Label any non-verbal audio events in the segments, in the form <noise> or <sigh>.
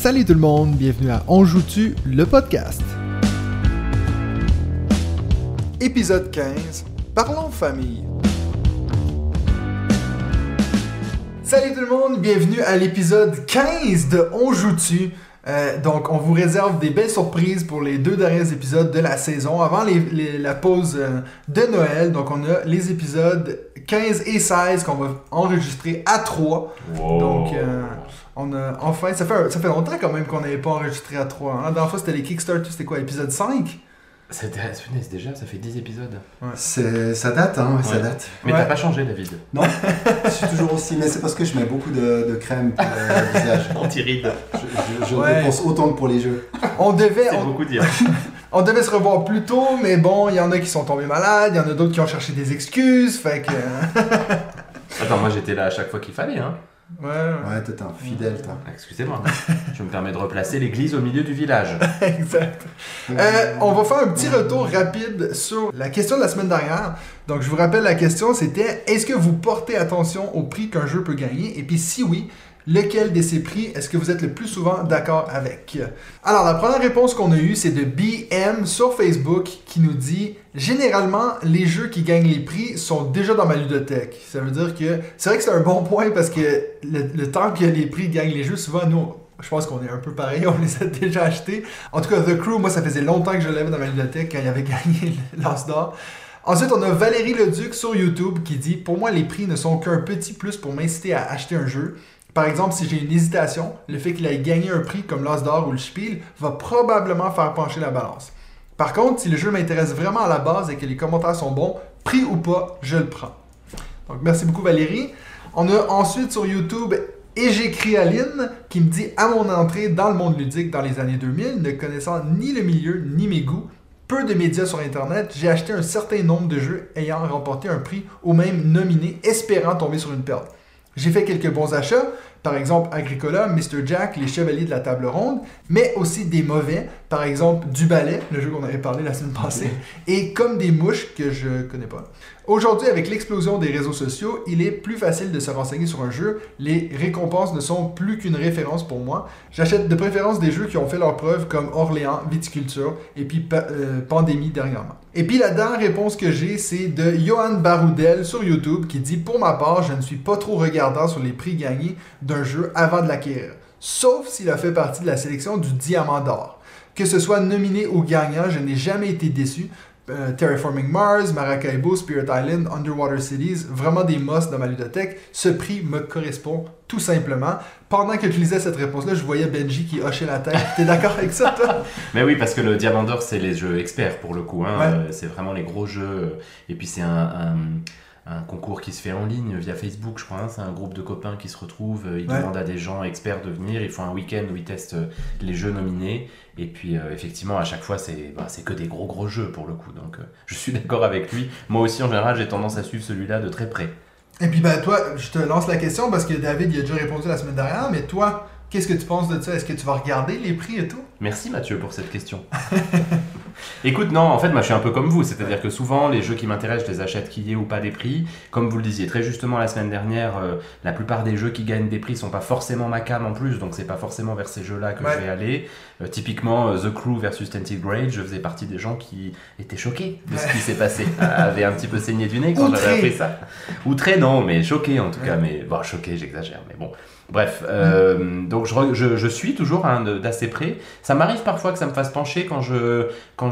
Salut tout le monde, bienvenue à On joue-tu, le podcast. Épisode 15, Parlons famille. Salut tout le monde, bienvenue à l'épisode 15 de On joue-tu. Euh, donc, on vous réserve des belles surprises pour les deux derniers épisodes de la saison avant les- la pause euh, de Noël. Donc, on a les épisodes 15 et 16 qu'on va enregistrer à 3. Donc, euh, on a enfin, ça fait, ça fait longtemps quand même qu'on n'avait pas enregistré à 3. Hein. La dernière fois, c'était les Kickstarter, c'était quoi, épisode 5 C'était punaise, déjà, ça fait 10 épisodes. C'est, ça date, hein, ouais, ça Ouais. date. Mais Ouais. t'as pas changé, David. Non, je suis toujours aussi, mais c'est parce que je mets beaucoup de, de crème pour le visage. <laughs> Anti-ride. Je, je, je Ouais. dépense autant que pour les jeux. on devait, C'est on, beaucoup dire. <laughs> on devait se revoir plus tôt, mais bon, il y en a qui sont tombés malades, il y en a d'autres qui ont cherché des excuses, fait que... euh, Attends, moi j'étais là à chaque fois qu'il fallait, hein. Ouais, ouais. T'es un fidèle, toi. Excusez-moi. Je me permets de replacer l'église au milieu du village. <laughs> exact. Euh, on va faire un petit retour rapide sur la question de la semaine dernière. Donc, je vous rappelle la question, c'était est-ce que vous portez attention au prix qu'un jeu peut gagner? Et puis, si oui, lequel de ces prix est-ce que vous êtes le plus souvent d'accord avec? Alors, la première réponse qu'on a eue, c'est de BM sur Facebook qui nous dit généralement, les jeux qui gagnent les prix sont déjà dans ma ludothèque. Ça veut dire que c'est vrai que c'est un bon point parce que le, temps que les prix gagnent les jeux, souvent, nous, je pense qu'on est un peu pareil, <laughs> on les a déjà achetés. En tout cas, The Crew, moi, ça faisait longtemps que je l'avais dans ma bibliothèque quand il avait <laughs> gagné l'As. Ensuite, on a Valérie Leduc sur YouTube qui dit Pour moi, les prix ne sont qu'un petit plus pour m'inciter à acheter un jeu. Par exemple, si j'ai une hésitation, le fait qu'il ait gagné un prix comme l'As d'or ou le Spiel va probablement faire pencher la balance. Par contre, si le jeu m'intéresse vraiment à la base et que les commentaires sont bons, prix ou pas, je le prends. Donc, merci beaucoup, Valérie. On a ensuite sur YouTube et j'écris Aline qui me dit à mon entrée dans le monde ludique dans les années 2000, ne connaissant ni le milieu ni mes goûts, peu de médias sur internet, j'ai acheté un certain nombre de jeux ayant remporté un prix ou même nominé, espérant tomber sur une perle. J'ai fait quelques bons achats, par exemple Agricola, Mr. Jack, Les Chevaliers de la Table Ronde, mais aussi des mauvais, par exemple Du Ballet, le jeu qu'on avait parlé la semaine passée, et Comme des mouches que je connais pas. Aujourd'hui, avec l'explosion des réseaux sociaux, il est plus facile de se renseigner sur un jeu. Les récompenses ne sont plus qu'une référence pour moi. J'achète de préférence des jeux qui ont fait leur preuve comme Orléans, Viticulture et puis euh, Pandémie dernièrement. Et puis la dernière réponse que j'ai, c'est de Johan Baroudel sur YouTube qui dit Pour ma part, je ne suis pas trop regardant sur les prix gagnés d'un jeu avant de l'acquérir. Sauf s'il a fait partie de la sélection du Diamant d'Or. Que ce soit nominé ou gagnant, je n'ai jamais été déçu. Euh, Terraforming Mars, Maracaibo, Spirit Island, Underwater Cities, vraiment des must dans ma ludothèque. Ce prix me correspond tout simplement. Pendant que je lisais cette réponse-là, je voyais Benji qui hochait la tête. T'es d'accord avec ça, toi? <laughs> Mais oui, parce que le Diamant d'Or, c'est les jeux experts pour le coup. Hein. Ouais. Euh, C'est vraiment les gros jeux. Et puis c'est un, un- un concours qui se fait en ligne via Facebook, je crois. hein. C'est un groupe de copains qui se retrouvent. euh, Ils Ouais. demandent à des gens experts de venir. Ils font un week-end où ils testent euh, les jeux nominés. Et puis euh, effectivement, à chaque fois, c'est bah, c'est que des gros gros jeux pour le coup. Donc euh, <laughs> je suis d'accord avec lui. Moi aussi, en général, j'ai tendance à suivre celui-là de très près. Et puis, ben, toi, je te lance la question parce que David, il a déjà répondu la semaine dernière, mais toi, qu'est-ce que tu penses de ça? Est-ce que tu vas regarder les prix et tout? Merci Mathieu pour cette question. <laughs> Écoute, non, en fait, moi je suis un peu comme vous, c'est-à-dire que souvent les jeux qui m'intéressent, je les achète qu'il y ait ou pas des prix. Comme vous le disiez très justement la semaine dernière, euh, la plupart des jeux qui gagnent des prix sont pas forcément ma cam en plus, donc c'est pas forcément vers ces jeux-là que Ouais. je vais aller. Euh, typiquement, euh, The Crew versus Tented Grade, je faisais partie des gens qui étaient choqués de ce qui s'est passé, <laughs> avaient un petit peu saigné du nez quand j'avais appris ça. Outré, non, mais choqué en tout cas, mais bon, choqué, j'exagère, mais bon. Bref, euh, donc je, je, je suis toujours hein, d'assez près. Ça m'arrive parfois que ça me fasse pencher quand je quand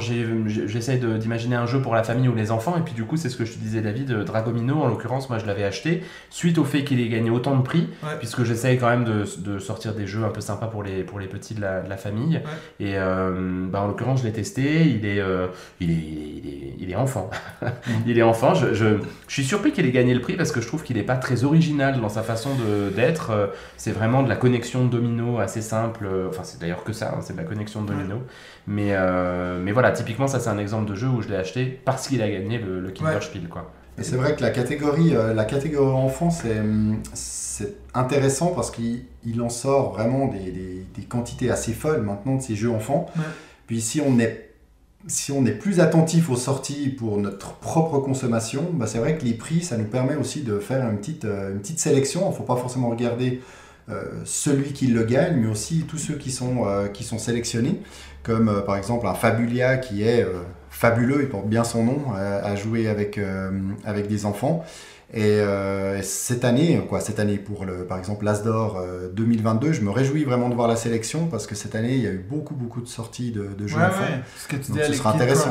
de- d'imaginer un jeu pour la famille ou les enfants. Et puis du coup, c'est ce que je te disais, David, euh, Dragomino, en l'occurrence, moi je l'avais acheté suite au fait qu'il ait gagné autant de prix, Ouais. puisque j'essaye quand même de, de sortir des jeux un peu sympas pour les, pour les petits de la, de la famille. Et euh, bah, en l'occurrence, je l'ai testé, il est, euh, il est, il est, il est, il est enfant. <laughs> il est enfant. Je, je, je suis surpris qu'il ait gagné le prix parce que je trouve qu'il n'est pas très original dans sa façon de- d'être. C'est vraiment de la connexion de domino assez simple. Euh, Enfin, c'est d'ailleurs que ça, hein, c'est de la connexion de domino. Mais, euh, mais voilà, typiquement, ça c'est un exemple de jeu où je l'ai acheté parce qu'il a gagné le, le Kinderspiel. Quoi. Et c'est vrai que la catégorie, euh, la catégorie enfant, c'est, hum, c'est intéressant parce qu'il il en sort vraiment des, des- des quantités assez folles maintenant de ces jeux enfants. Ouais. Puis si on est si on est plus attentif aux sorties pour notre propre consommation, bah c'est vrai que les prix, ça nous permet aussi de faire une petite, euh, une petite sélection. Il ne faut pas forcément regarder celui qui le gagne, mais aussi tous ceux qui sont, qui sont sélectionnés, comme par exemple un Fabulia qui est fabuleux, il porte bien son nom, à, jouer avec, avec des enfants. Et euh, cette année, quoi, cette année pour le, par exemple l'Asdor 2022, euh, je me réjouis vraiment de voir la sélection parce que cette année il y a eu beaucoup beaucoup de sorties de, de jeux enfants. Ce que tu dis, ce sera intéressant.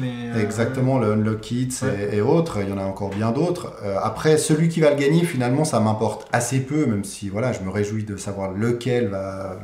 Les, euh, Exactement, le Unlock Kids et, autres. Il y en a encore bien d'autres. après, celui qui va le gagner, finalement, ça m'importe assez peu, même si voilà, je me réjouis de savoir lequel va,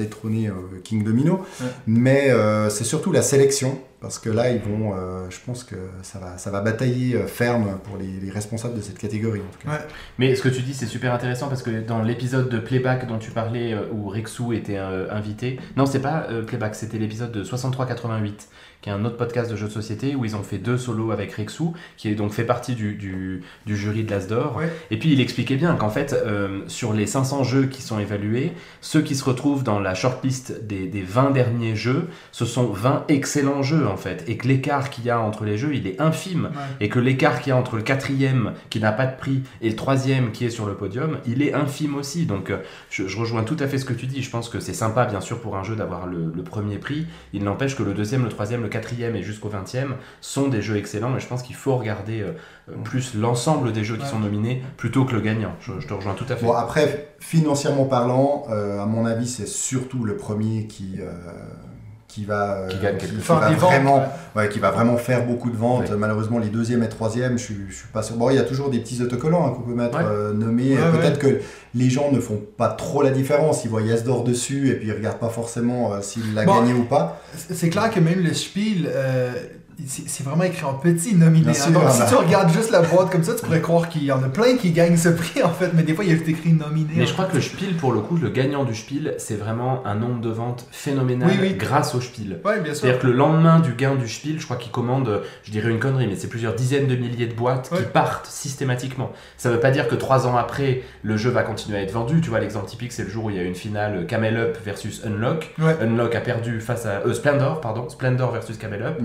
détrôner King Domino. Mais c'est surtout la sélection parce que là, ils vont, euh, je pense que ça va, ça va batailler euh, ferme pour les, responsables de cette catégorie. En tout cas. Mais ce que tu dis, c'est super intéressant parce que dans l'épisode de Playback dont tu parlais, euh, où Rexou était invité, non, c'est pas Playback, c'était l'épisode de 63-88 qui est un autre podcast de jeux de société où ils ont fait deux solos avec Rexou, qui est donc fait partie du, du, jury de l'Asdor. Et puis il expliquait bien qu'en fait, euh, sur les 500 jeux qui sont évalués, ceux qui se retrouvent dans la shortlist des, des 20 derniers jeux, ce sont 20 excellents jeux en fait. Et que l'écart qu'il y a entre les jeux, il est infime. Et que l'écart qu'il y a entre le quatrième qui n'a pas de prix et le troisième qui est sur le podium, il est infime aussi. Donc euh, je, rejoins tout à fait ce que tu dis. Je pense que c'est sympa bien sûr pour un jeu d'avoir le, le premier prix. Il n'empêche que le deuxième, le troisième, le quatrième et jusqu'au vingtième sont des jeux excellents, mais je pense qu'il faut regarder euh, euh, plus l'ensemble des jeux qui sont nominés plutôt que le gagnant. Je, te rejoins tout à fait. Bon, après, financièrement parlant, euh, à mon avis, c'est surtout le premier qui qui va, qui, gagne va vraiment, ouais. qui va vraiment faire beaucoup de ventes. Malheureusement, les deuxième et troisième, je, je suis pas sûr. Bon, il y a toujours des petits autocollants hein, qu'on peut mettre nommés. Peut-être que les gens ne font pas trop la différence. Ils voient Yasdor dessus et puis ils regardent pas forcément s'il l'a gagné ou pas. C'est clair que même le Spiel, c'est vraiment écrit en petit nominé. Hein. Donc, si tu regardes juste la boîte comme ça, tu pourrais croire qu'il y en a plein qui gagnent ce prix en fait, mais des fois il y a juste écrit nominé. Mais je crois que le Spiel, pour le coup, le gagnant du Spiel, c'est vraiment un nombre de ventes phénoménal grâce au Spiel. C'est-à-dire que le lendemain du gain du Spiel, je crois qu'il commande, je dirais une connerie, mais c'est plusieurs dizaines de milliers de boîtes qui partent systématiquement. Ça veut pas dire que trois ans après, le jeu va continuer à être vendu. Tu vois, l'exemple typique, c'est le jour où il y a une finale Camel Up versus Unlock. Unlock a perdu face à. Euh, Splendor, pardon. Splendor versus Camel Up.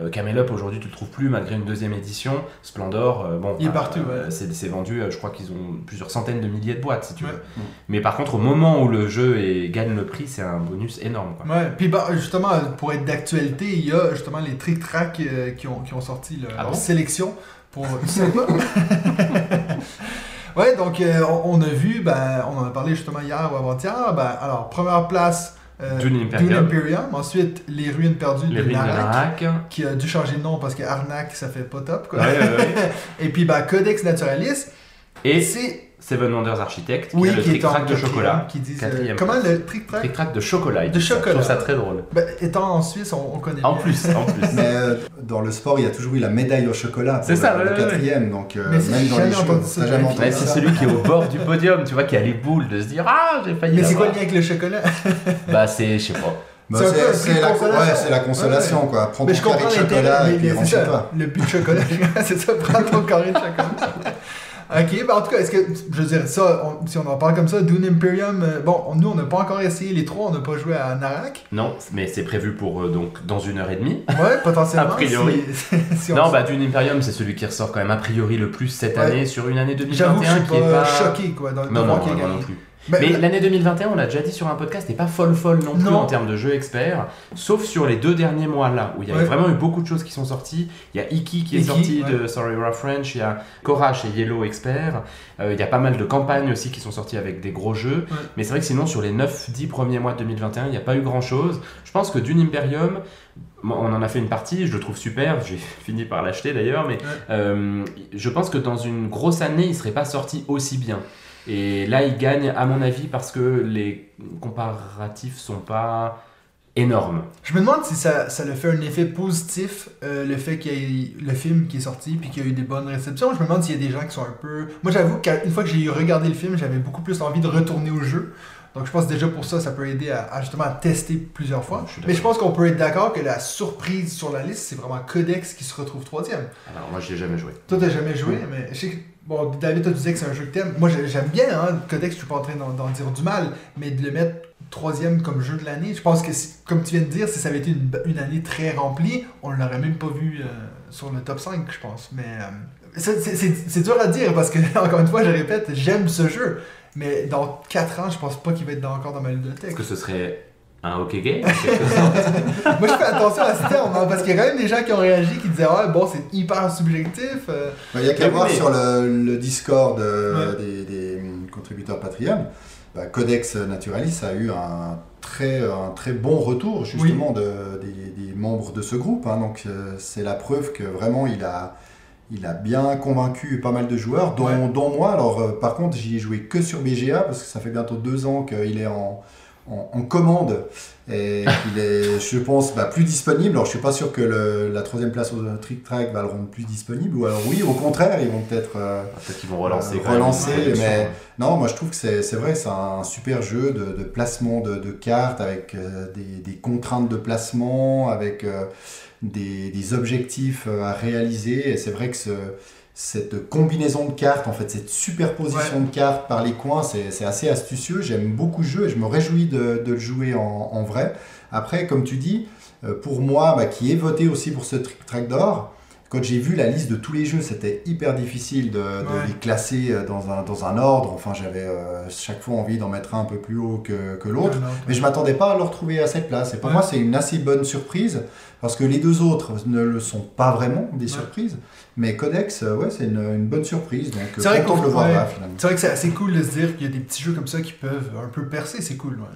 Euh, Camel Aujourd'hui tu le trouves plus malgré une deuxième édition. Splendor, euh, bon, il est bah, partout. Euh, c'est vendu, euh, je crois qu'ils ont plusieurs centaines de milliers de boîtes si tu veux. Mais par contre, au moment où le jeu est, gagne le prix, c'est un bonus énorme. Quoi. Ouais, puis bah, justement, pour être d'actualité, il y a justement les trick track qui, ont, qui ont sorti leur ah sélection pour. <laughs> ouais, donc on, a vu, ben, on en a parlé justement hier ou avant-hier. Ben, alors, première place. Euh, Dune Imperium. Ensuite, Les Ruines Perdues de, Narak, qui a dû changer de nom parce que Arnak, ça fait pas top. Quoi. <laughs> Et puis, bah, Codex Naturalis. Et c'est Seven Wonders Architect, oui, qui, le trick-track de chocolat. Qui disent, euh, comment le trick-track Trick-track de chocolat. De chocolat. Je trouve ça très drôle. Bah, étant en Suisse, on, connaît En plus, en plus. <laughs> Mais euh, dans le sport, il y a toujours eu la médaille au chocolat. C'est ça, le, quatrième. Donc, euh, même dans les choses, C'est celui qui est au bord du <laughs> podium, tu vois, qui a les boules de se dire Ah, j'ai failli. Mais c'est quoi le lien avec le chocolat? <laughs> Bah, c'est, je sais pas. Bah c'est la, ouais, la, consolation, quoi. Prends ton carré de chocolat et puis rentre Le but de chocolat, c'est ça, prends ton carré de chocolat. Ok, bah en tout cas, est-ce que, je veux dire, ça, si on en parle comme ça, Dune Imperium, euh, bon, nous, on n'a pas encore essayé les trois, on n'a pas joué à Narak. Non, mais c'est prévu pour, euh, donc, dans une heure et demie. Ouais, potentiellement. <laughs> a priori. <laughs> non, bah Dune Imperium, c'est celui qui ressort quand même a priori le plus cette année sur une année 2021 J'avoue que je suis qui pas, est pas choqué, quoi, dans, non, non, non, non plus. Mais, l'année 2021, on l'a déjà dit sur un podcast, n'est pas folle folle non plus en termes de jeux experts, sauf sur les deux derniers mois là, où il y a vraiment eu beaucoup de choses qui sont sorties. Il y a Iki qui est sorti de Sorry We're French, il y a Cora chez Yellow Expert, euh, il y a pas mal de campagnes aussi qui sont sorties avec des gros jeux. Mais c'est vrai que sinon, sur les 9-10 premiers mois de 2021, il n'y a pas eu grand chose. Je pense que Dune Imperium, on en a fait une partie, je le trouve super, j'ai <laughs> fini par l'acheter d'ailleurs, mais euh, je pense que dans une grosse année, il serait pas sorti aussi bien. Et là, il gagne, à mon avis, parce que les comparatifs sont pas énormes. Je me demande si ça, ça le fait un effet positif, euh, le fait qu'il y ait le film qui est sorti puis qu'il y a eu des bonnes réceptions. Je me demande s'il y a des gens qui sont un peu. Moi, j'avoue qu'une fois que j'ai regardé le film, j'avais beaucoup plus envie de retourner au jeu. Donc, je pense déjà pour ça, ça peut aider à, justement tester plusieurs fois. Mais je pense qu'on peut être d'accord que la surprise sur la liste, c'est vraiment Codex qui se retrouve troisième. Alors, moi, je l'ai jamais joué. Toi, t'as jamais joué, mais je sais Bon, David, tu disais que c'est un jeu que t'aimes. Moi, j'aime bien, hein, Codex, je suis pas en train d'en dire du mal, mais de le mettre troisième comme jeu de l'année, je pense que, comme tu viens de dire, si ça avait été une, année très remplie, on l'aurait même pas vu euh, sur le top 5, je pense. Mais euh, c'est dur à dire parce que, <laughs> encore une fois, je répète, j'aime ce jeu. Mais dans 4 ans, je pense pas qu'il va être encore dans ma bibliothèque. Est-ce que ce serait un hockey game quelque sorte <laughs> Moi, je fais attention à ce terme, hein, parce qu'il y a quand même des gens qui ont réagi qui disaient Ouais, bon, c'est hyper subjectif. euh. Bah, Il y a qu'à voir sur le, le Discord euh, Ouais. des, des, contributeurs Patreon. Bah, Codex Naturalis a eu un très, un très bon retour justement de, des, des membres de ce groupe. hein. donc euh, c'est la preuve que vraiment il a, il a bien convaincu pas mal de joueurs, dont, Ouais. dont moi. Alors euh, par contre j'y ai joué que sur BGA parce que ça fait bientôt deux ans qu'il est en, en, en commande et qu'il est, je pense, bah, plus disponible. Alors je suis pas sûr que le- la troisième place au Trick Track va le rendre plus disponible, ou alors oui, au contraire, ils vont peut-être euh, Peut-être qu'ils vont relancer. Euh, relancer, mais- Non, moi je trouve que c'est vrai, c'est un super jeu de, de placement de, de cartes avec euh, des, des contraintes de placement, avec euh, des, des objectifs à réaliser. Et c'est vrai que ce- cette combinaison de cartes, en fait, cette superposition de cartes par les coins, c'est assez astucieux. J'aime beaucoup ce jeu et je me réjouis de, de le jouer en, en vrai. Après, comme tu dis, euh, pour moi, bah, qui ai voté aussi pour ce Trick Track d'or, quand j'ai vu la liste de tous les jeux, c'était hyper difficile de, de Ouais. les classer euh, dans un, dans un ordre. Enfin, j'avais euh, chaque fois envie d'en mettre un un peu plus haut que, que l'autre. Mais je m'attendais pas à le retrouver à cette place. Et pour Ouais. moi, c'est une assez bonne surprise parce que les deux autres ne le sont pas vraiment des surprises. Mais Codex, euh, ouais, c'est une, une bonne surprise. Donc, C'est vrai qu'on- le voir là, finalement. C'est vrai que c'est assez cool de se dire qu'il y a des petits jeux comme ça qui peuvent un peu percer, c'est cool. Ouais.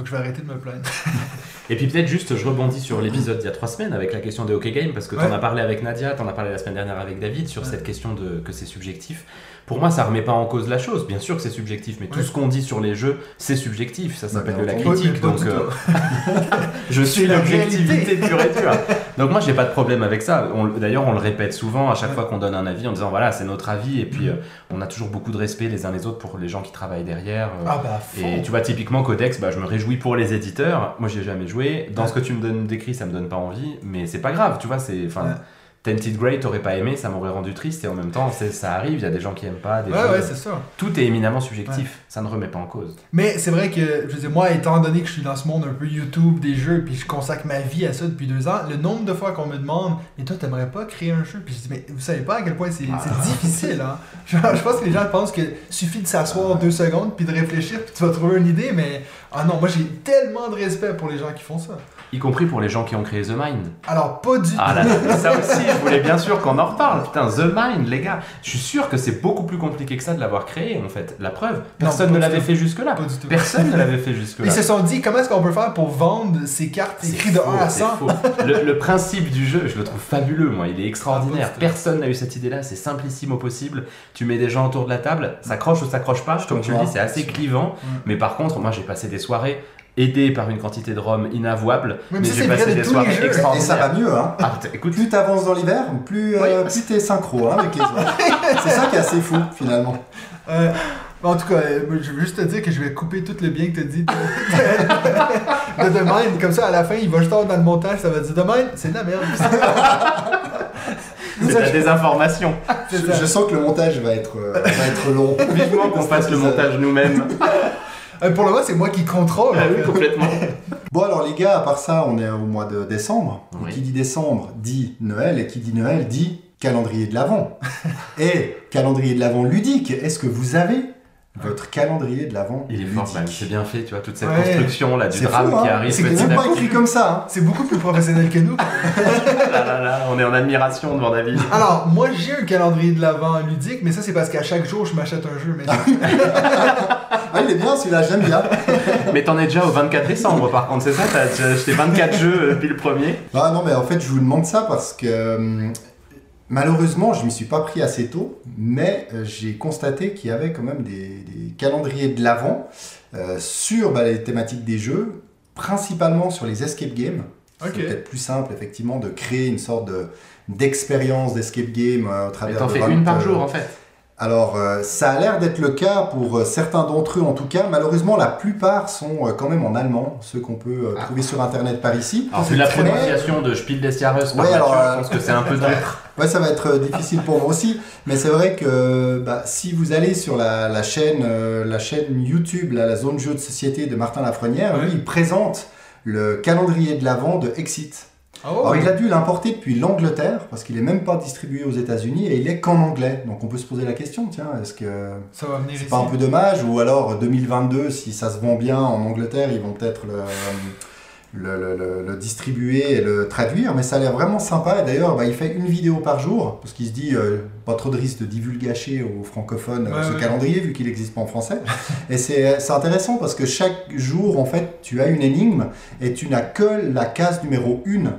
Donc je vais arrêter de me plaindre. <laughs> Et puis peut-être juste, je rebondis sur l'épisode d'il y a trois semaines avec la question des hockey games, parce que tu en Ouais. as parlé avec Nadia, tu en as parlé la semaine dernière avec David sur Ouais. cette question de que c'est subjectif. Pour moi, ça remet pas en cause la chose. Bien sûr que c'est subjectif, mais tout ce qu'on dit sur les jeux, c'est subjectif. Ça s'appelle bien de la critique. Donc euh, <laughs> je suis l'objectivité pure et dure. <laughs> Donc moi, j'ai pas de problème avec ça. On- D'ailleurs, on le répète souvent à chaque Ouais. fois qu'on donne un avis en disant voilà, c'est notre avis. Et puis, Mhm. euh, on a toujours beaucoup de respect les uns les autres pour les gens qui travaillent derrière. euh, Ah bah, et tu vois, typiquement Codex, bah, je me réjouis pour les éditeurs. Moi, j'ai jamais joué. Dans Ouais. ce que tu me donnes décrit, ça me donne pas envie, mais c'est pas grave, tu vois. C'est, enfin, Ouais. Tented Grey, t'aurais pas aimé, ça m'aurait rendu triste. Et en même temps, ça arrive. Il y a des gens qui aiment pas. Des Ouais, ouais, c'est ça. Tout est éminemment subjectif. Ça ne remet pas en cause. Mais c'est vrai que, je veux dire, moi, étant donné que je suis dans ce monde un peu YouTube des jeux, puis je consacre ma vie à ça depuis deux ans, le nombre de fois qu'on me demande, mais toi, t'aimerais pas créer un jeu Puis je dis, mais vous savez pas à quel point c'est Ah. difficile, hein. Genre, je pense que les gens pensent qu'il suffit de s'asseoir deux secondes, puis de réfléchir, puis tu vas trouver une idée, mais ah non, moi j'ai tellement de respect pour les gens qui font ça. Y compris pour les gens qui ont créé The Mind. Alors, pas du Ah tout. là, ça aussi, je voulais bien sûr qu'on en reparle. <laughs> Putain, The Mind, les gars. Je suis sûr que c'est beaucoup plus compliqué que ça de l'avoir créé, en fait. La preuve, personne pas ne l'avait fait jusque-là. Pas du tout. Personne ne l'avait fait <laughs> jusque-là. Ils se sont dit, comment est-ce qu'on peut faire pour vendre ces cartes écrites de faux, 1 à c'est 100 faux. Le, le principe du jeu, je le trouve fabuleux, moi. Il est extraordinaire. Ah, Personne n'a eu cette idée-là. C'est simplissime au possible. Tu mets des gens autour de la table, ça croche ou ça croche pas. Comme tu le dis, c'est assez clivant. Mais par contre, moi, j'ai passé des soirées aidé par une quantité de rhum inavouable. Mais j'ai passé des soirées jeux. Et extraordinaires. ça va mieux, hein. Ah, écoute, Plus t'avances dans l'hiver, plus, euh, Oui. plus t'es synchro hein, avec les <laughs> autres. c'est ça qui est assez fou, finalement. Euh, en tout cas, euh, je veux juste te dire que je vais couper tout le bien que tu as dit de, de, de The Mind. Comme ça, à la fin, il va juste avoir dans le montage, ça va dire The Mind, c'est de la merde. c'est de la désinformation. Je, sens que le montage va être, euh, va être long. <laughs> Vivement qu'on fasse le montage nous-mêmes. Euh, pour le moment, c'est moi qui contrôle. Ah oui, complètement. Bon alors les gars, à part ça, on est au mois de décembre. Oui. Qui dit décembre dit Noël, et qui dit Noël dit calendrier de l'Avent. <laughs> et calendrier de l'Avent ludique, est-ce que vous avez votre calendrier de l'Avent Il est ludique fort. C'est bien fait, tu vois, toute cette Ouais. construction là du drame fou, hein qui arrive C'est même pas écrit comme ça. hein. C'est beaucoup plus professionnel que nous. <laughs> Là, là, là, on est en admiration devant David. Alors, moi, j'ai un calendrier de l'avant ludique, mais ça, c'est parce qu'à chaque jour, je m'achète un jeu. Mais <laughs> Ah, il est bien celui-là, j'aime bien. <laughs> Mais t'en es déjà au 24 décembre par contre, c'est ça? T'as déjà acheté 24 jeux euh, depuis le premier? Ah non, mais en fait, je vous demande ça parce que hum, malheureusement, je ne m'y suis pas pris assez tôt, mais euh, j'ai constaté qu'il y avait quand même des, des calendriers de l'avant euh, sur bah, les thématiques des jeux, principalement sur les escape games. Ok. C'est peut-être plus simple, effectivement, de créer une sorte de d'expérience d'escape game euh, au travers t'en de fais 20, une par jour en fait. Alors, euh, ça a l'air d'être le cas pour euh, certains d'entre eux en tout cas. Malheureusement, la plupart sont euh, quand même en allemand, ceux qu'on peut Ah. trouver sur internet par ici. Alors c'est la très- prononciation de Spiel des Jahres par Ouais, alors, je pense que c'est un peu dur. <laughs> Ouais, ça va être difficile pour moi aussi, mais c'est vrai que bah, si vous allez sur la, la chaîne, euh, la chaîne YouTube, là, la zone jeu de société de Martin Lafrenière, lui, il présente le calendrier de l'avant de Exit. Oh, Alors, il a dû l'importer depuis l'Angleterre, parce qu'il est même pas distribué aux États-Unis et il est qu'en anglais. Donc on peut se poser la question, tiens, est-ce que ça va venir c'est pas un peu dommage? Ou alors 2022, si ça se vend bien en Angleterre, ils vont peut-être le, le, le- le- distribuer et le traduire. Mais ça a l'air vraiment sympa. Et d'ailleurs, bah, il fait une vidéo par jour, parce qu'il se dit euh, pas trop de risque de divulgacher aux francophones euh, Ouais, ce ouais. calendrier, vu qu'il n'existe pas en français. et c'est c'est intéressant parce que chaque jour, en fait, tu as une énigme et tu n'as que la case numéro 1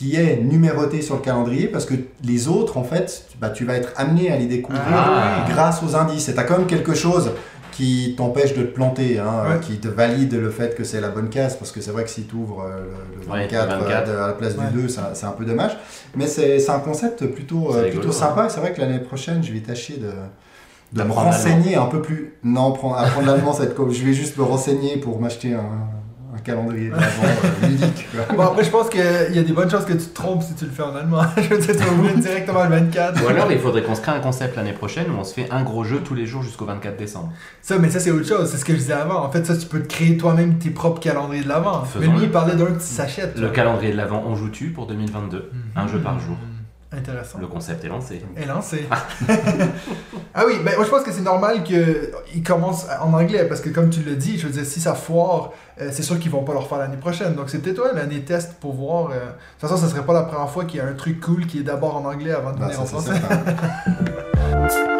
qui est numérotée sur le calendrier parce que les autres, en fait, tu- bah, tu vas être amené à les découvrir Ah. grâce aux indices. Et tu as quand même quelque chose qui t'empêche de te planter, hein, Ouais. euh, qui te valide le fait que c'est la bonne case, parce que c'est vrai que si tu ouvres le, le Ouais, 24, le 24. euh, à la place Ouais. du 2, ça- c'est un peu dommage. Mais c'est c'est un concept plutôt, euh, plutôt sympa, et c'est vrai que l'année prochaine, je vais tâcher de, de me renseigner un peu plus. Non, prendre- apprendre l'allemand, ça va être comme- je vais juste me renseigner pour m'acheter un, un calendrier d'avant euh, ludique. quoi. Bon, après, je pense qu'il y a des bonnes chances que tu te trompes si tu le fais en allemand. <laughs> je veux dire, tu vas ouvrir directement le 24. Ou alors il faudrait qu'on se crée un concept l'année prochaine où on se fait un gros jeu tous les jours jusqu'au 24 décembre. Ça, mais ça, c'est autre chose. C'est ce que je disais avant. En fait, ça, tu peux te créer toi-même tes propres calendriers de l'avant. Mais lui, il parlait d'un que tu s'achètes. Le calendrier de l'avant, on joue-tu pour 2022 Un jeu par jour. Intéressant. Le concept est lancé. Et lancé. <laughs> ah oui, ben moi je pense que c'est normal qu'ils commencent en anglais parce que comme tu l'as dit, je veux dire, si ça foire, euh, c'est sûr qu'ils vont pas le refaire l'année prochaine. Donc c'est peut-être ouais, l'année test pour voir. euh, De toute façon, ça serait pas la première fois qu'il y a un truc cool qui est d'abord en anglais avant de Bah, venir en français. <laughs>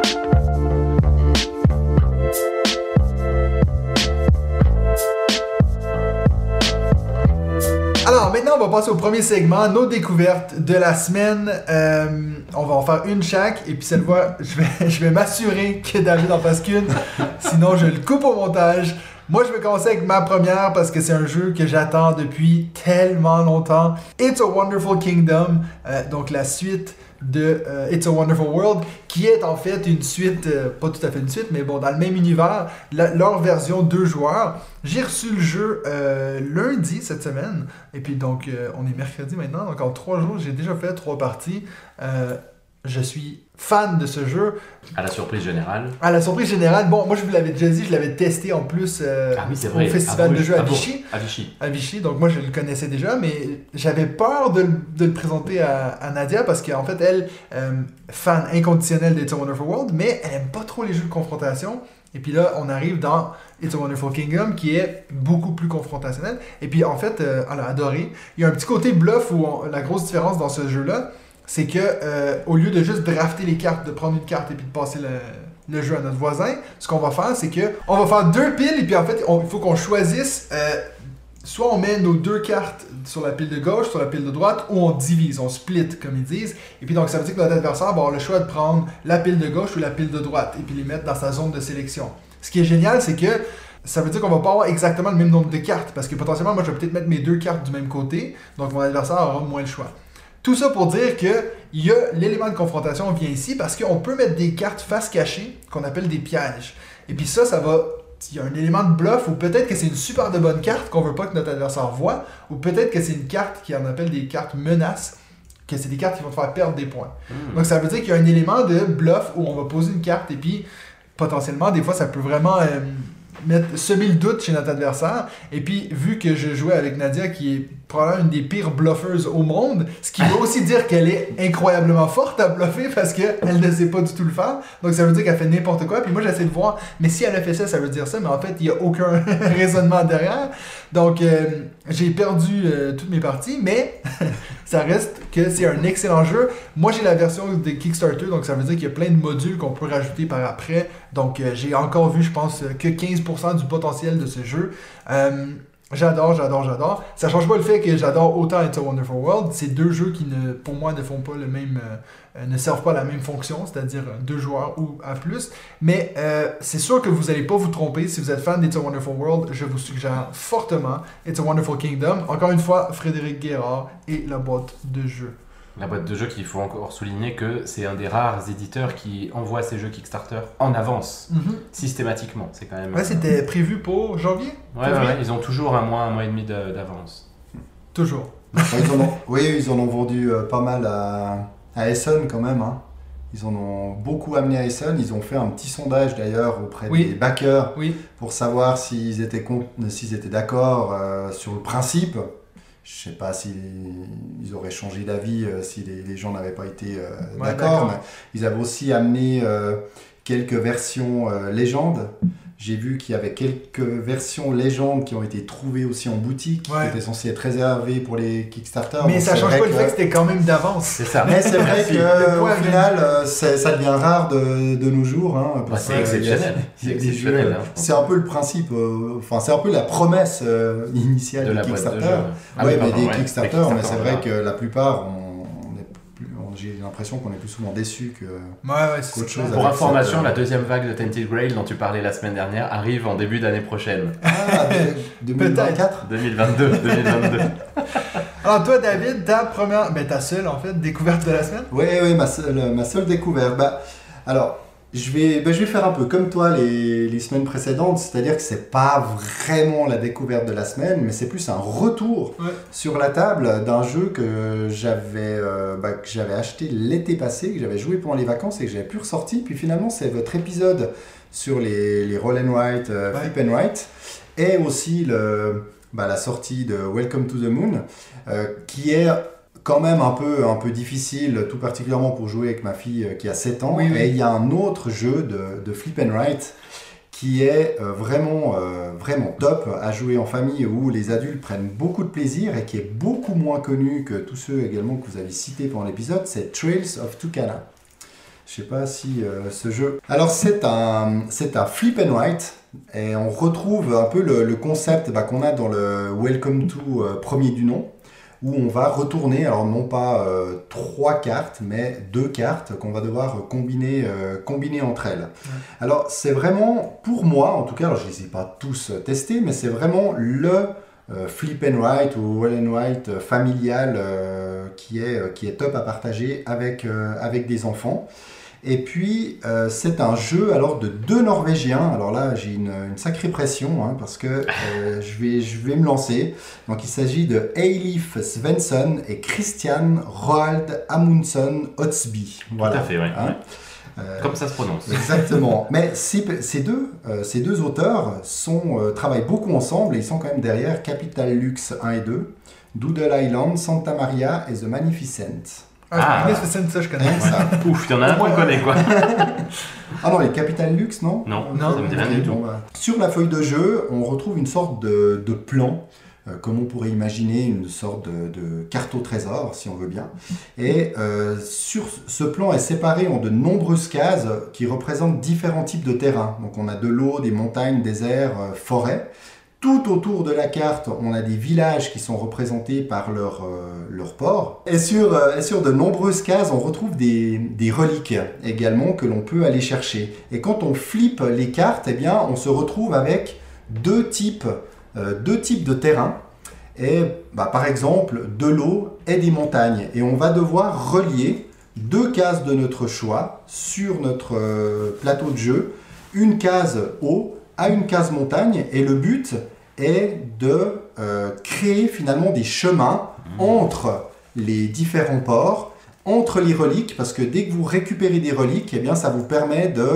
Alors maintenant, on va passer au premier segment, nos découvertes de la semaine. Euh, on va en faire une chaque et puis cette fois, <laughs> je vais, m'assurer que David en fasse qu'une. Sinon, je le coupe au montage. Moi, je vais commencer avec ma première parce que c'est un jeu que j'attends depuis tellement longtemps. It's a Wonderful Kingdom, euh, donc la suite de euh, It's a Wonderful World, qui est en fait une suite, euh, pas tout à fait une suite, mais bon, dans le même univers, leur version deux joueurs. J'ai reçu le jeu euh, lundi cette semaine, et puis donc euh, on est mercredi maintenant, donc en trois jours, j'ai déjà fait trois parties. Je suis fan de ce jeu. À la surprise générale. À la surprise générale, bon, moi je vous l'avais déjà dit, je l'avais testé en plus euh, Ah oui, au festival à de jeux à Vichy À Vichy. à Vichy, donc moi je le connaissais déjà, mais j'avais peur de, le- de le présenter à, à Nadia parce qu'en fait, elle, euh, fan inconditionnelle d'It's a Wonderful World, mais elle aime pas trop les jeux de confrontation. Et puis là, on arrive dans It's a Wonderful Kingdom qui est beaucoup plus confrontationnel. Et puis en fait, euh, elle a adoré. Il y a un petit côté bluff où on- la grosse différence dans ce jeu-là, c'est que euh, au lieu de juste drafter les cartes, de prendre une carte et puis de passer le, jeu à notre voisin, ce qu'on va faire, c'est que on va faire deux piles et puis en fait, il faut qu'on choisisse. euh, soit on met nos deux cartes sur la pile de gauche, sur la pile de droite, ou on divise, on split, comme ils disent. Et puis donc, ça veut dire que notre adversaire va avoir le choix de prendre la pile de gauche ou la pile de droite, et puis les mettre dans sa zone de sélection. Ce qui est génial, c'est que ça veut dire qu'on va pas avoir exactement le même nombre de cartes, parce que potentiellement, moi, je vais peut-être mettre mes deux cartes du même côté, donc mon adversaire aura moins le choix. Tout ça pour dire que il y a l'élément de confrontation vient ici parce qu'on peut mettre des cartes face cachée qu'on appelle des pièges. Et puis ça, ça va. Il y a un élément de bluff ou peut-être que c'est une super de bonne carte qu'on veut pas que notre adversaire voit, ou peut-être que c'est une carte qui en appelle des cartes menaces, que c'est des cartes qui vont te faire perdre des points. Hmm. Donc ça veut dire qu'il y a un élément de bluff où on va poser une carte et puis potentiellement, des fois, ça peut vraiment euh, mettre, semer le doute chez notre adversaire. Et puis, vu que je jouais avec Nadia, qui est probablement une des pires bluffeuses au monde, ce qui veut <laughs> aussi dire qu'elle est incroyablement forte à bluffer parce qu'elle ne sait pas du tout le faire. Donc ça veut dire qu'elle fait n'importe quoi. Puis moi, j'essaie de voir, mais si elle a fait ça, ça veut dire ça. Mais en fait, il n'y a aucun <laughs> raisonnement derrière. Donc, euh, j'ai perdu euh, toutes mes parties, mais <laughs> ça reste que c'est un excellent jeu. Moi, j'ai la version de Kickstarter, donc ça veut dire qu'il y a plein de modules qu'on peut rajouter par après. Donc, euh, j'ai encore vu, je pense, que 15% du potentiel de ce jeu. Euh, J'adore, j'adore, j'adore. Ça change pas le fait que j'adore autant It's a Wonderful World. C'est deux jeux qui, ne, pour moi, ne font pas le même, euh, ne servent pas la même fonction, c'est-à-dire euh, deux joueurs ou à plus. Mais euh, c'est sûr que vous n'allez pas vous tromper. Si vous êtes fan d'It's a Wonderful World, je vous suggère fortement It's a Wonderful Kingdom. Encore une fois, Frédéric Guérard et la boîte de jeux. La boîte de jeux qu'il faut encore souligner que c'est un des rares éditeurs qui envoie ses jeux Kickstarter en avance, systématiquement. C'est quand même. Ouais, c'était prévu pour janvier? Ouais, ils ont toujours un mois, un mois et demi de- d'avance. Toujours. Ouais, ils en ont- oui, ils en ont vendu euh, pas mal à, à Essen quand même. hein. Ils en ont beaucoup amené à Essen. Ils ont fait un petit sondage d'ailleurs auprès Oui. des backers Oui. pour savoir s'ils étaient, étaient d'accord euh, sur le principe. je sais pas s'ils ils auraient changé d'avis euh, si les, les gens n'avaient pas été euh, Ouais, d'accord. mais Ils avaient aussi amené quelques versions légendes. J'ai vu qu'il y avait quelques versions légendes qui ont été trouvées aussi en boutique, Ouais. qui étaient censées être réservées pour les Kickstarter. Mais ça change pas le fait que c'était quand même d'avance. C'est ça. Mais c'est vrai <laughs> qu'au final, euh, ça devient rare de, de nos jours. hein, Bah, c'est exceptionnel. C'est hein. C'est un peu le principe, euh, enfin c'est un peu la promesse euh, initiale de des la de Kickstarter. Ah ouais, oui, mais pardon, des ouais. Kickstarter, mais c'est vrai que la plupart, on, on est plus- on- j'ai l'impression qu'on est plus souvent déçus que. Ouais, ouais, c'est Autre chose Pour information, cette, euh, la deuxième vague de Tented Grail dont tu parlais la semaine dernière arrive en début d'année prochaine. Ah, de- 2024 2022. 2022. Alors toi, David, ta première, ben ta seule en fait, découverte de la semaine? Oui, oui, ma seule, ma seule découverte. Bah, alors, je vais, bah, je vais faire un peu comme toi les, les semaines précédentes, c'est-à-dire que c'est pas vraiment la découverte de la semaine, mais c'est plus un retour Ouais. sur la table d'un jeu que j'avais euh, que j'avais acheté l'été passé, que j'avais joué pendant les vacances et que j'avais pu ressortir. Puis finalement, c'est votre épisode sur les, les roll and write, euh, Ouais. flip and write, et aussi le, bah, la sortie de Welcome to the Moon, euh, qui est quand même un peu, un peu difficile, tout particulièrement pour jouer avec ma fille euh, qui a 7 ans. Oui, oui. Et il y a un autre jeu de, de flip and write qui est euh, vraiment, euh, vraiment top à jouer en famille où les adultes prennent beaucoup de plaisir et qui est beaucoup moins connu que tous ceux également que vous avez cités pendant l'épisode, c'est Trails of Tucana. Je sais pas si euh, ce jeu. Alors c'est un, c'est un flip and write et on retrouve un peu le, le concept bah, qu'on a dans le Welcome to euh, premier du nom où on va retourner, alors non pas euh, trois cartes, mais deux cartes qu'on va devoir combiner, euh, combiner entre elles. Alors c'est vraiment, pour moi en tout cas, alors je ne les ai pas tous euh, testés, mais c'est vraiment le euh, flip and write ou roll and write familial qui, est, qui est top à partager avec, avec des enfants. Et puis, euh, c'est un jeu alors de deux Norvégiens. Alors là, j'ai une, une sacrée pression hein, parce que euh, je, vais, je vais me lancer. Donc, il s'agit de Eilif Svensson et Christian Roald Amundsen Hotsby. Tout à fait, ouais. Hein ouais. Euh, Comme ça se prononce. Exactement. <laughs> Mais ces, ces deux, ces deux auteurs sont, travaillent beaucoup ensemble et ils sont quand même derrière Capital Lux 1 et 2, Doodle Island, Santa Maria et The Magnificent. Ah, Ah. je connais ce scène, ça je connais. Ça. <laughs> Ouf, il y en a un qu'on connaît quoi. <laughs> Ah non, les Capital Lux, non Non, Non. ça me dit rien Ok, du tout. bon, bah. Sur la feuille de jeu, on retrouve une sorte de, de plan, euh, comme on pourrait imaginer une sorte de, de carte au trésor, si on veut bien. Et euh, sur ce plan est séparé en de nombreuses cases qui représentent différents types de terrains. Donc on a de l'eau, des montagnes, des airs, euh, forêts. Tout autour de la carte, on a des villages qui sont représentés par leur, euh, port. Et sur, euh, et sur de nombreuses cases, on retrouve des, reliques également que l'on peut aller chercher. Et quand on flippe les cartes, eh bien, on se retrouve avec deux types, euh, de terrains. Bah, par exemple, de l'eau et des montagnes. Et on va devoir relier deux cases de notre choix sur notre plateau de jeu. Une case eau à une case montagne. Et le but est de euh, créer finalement des chemins entre les différents ports, entre les reliques, parce que dès que vous récupérez des reliques, eh bien, ça vous permet de...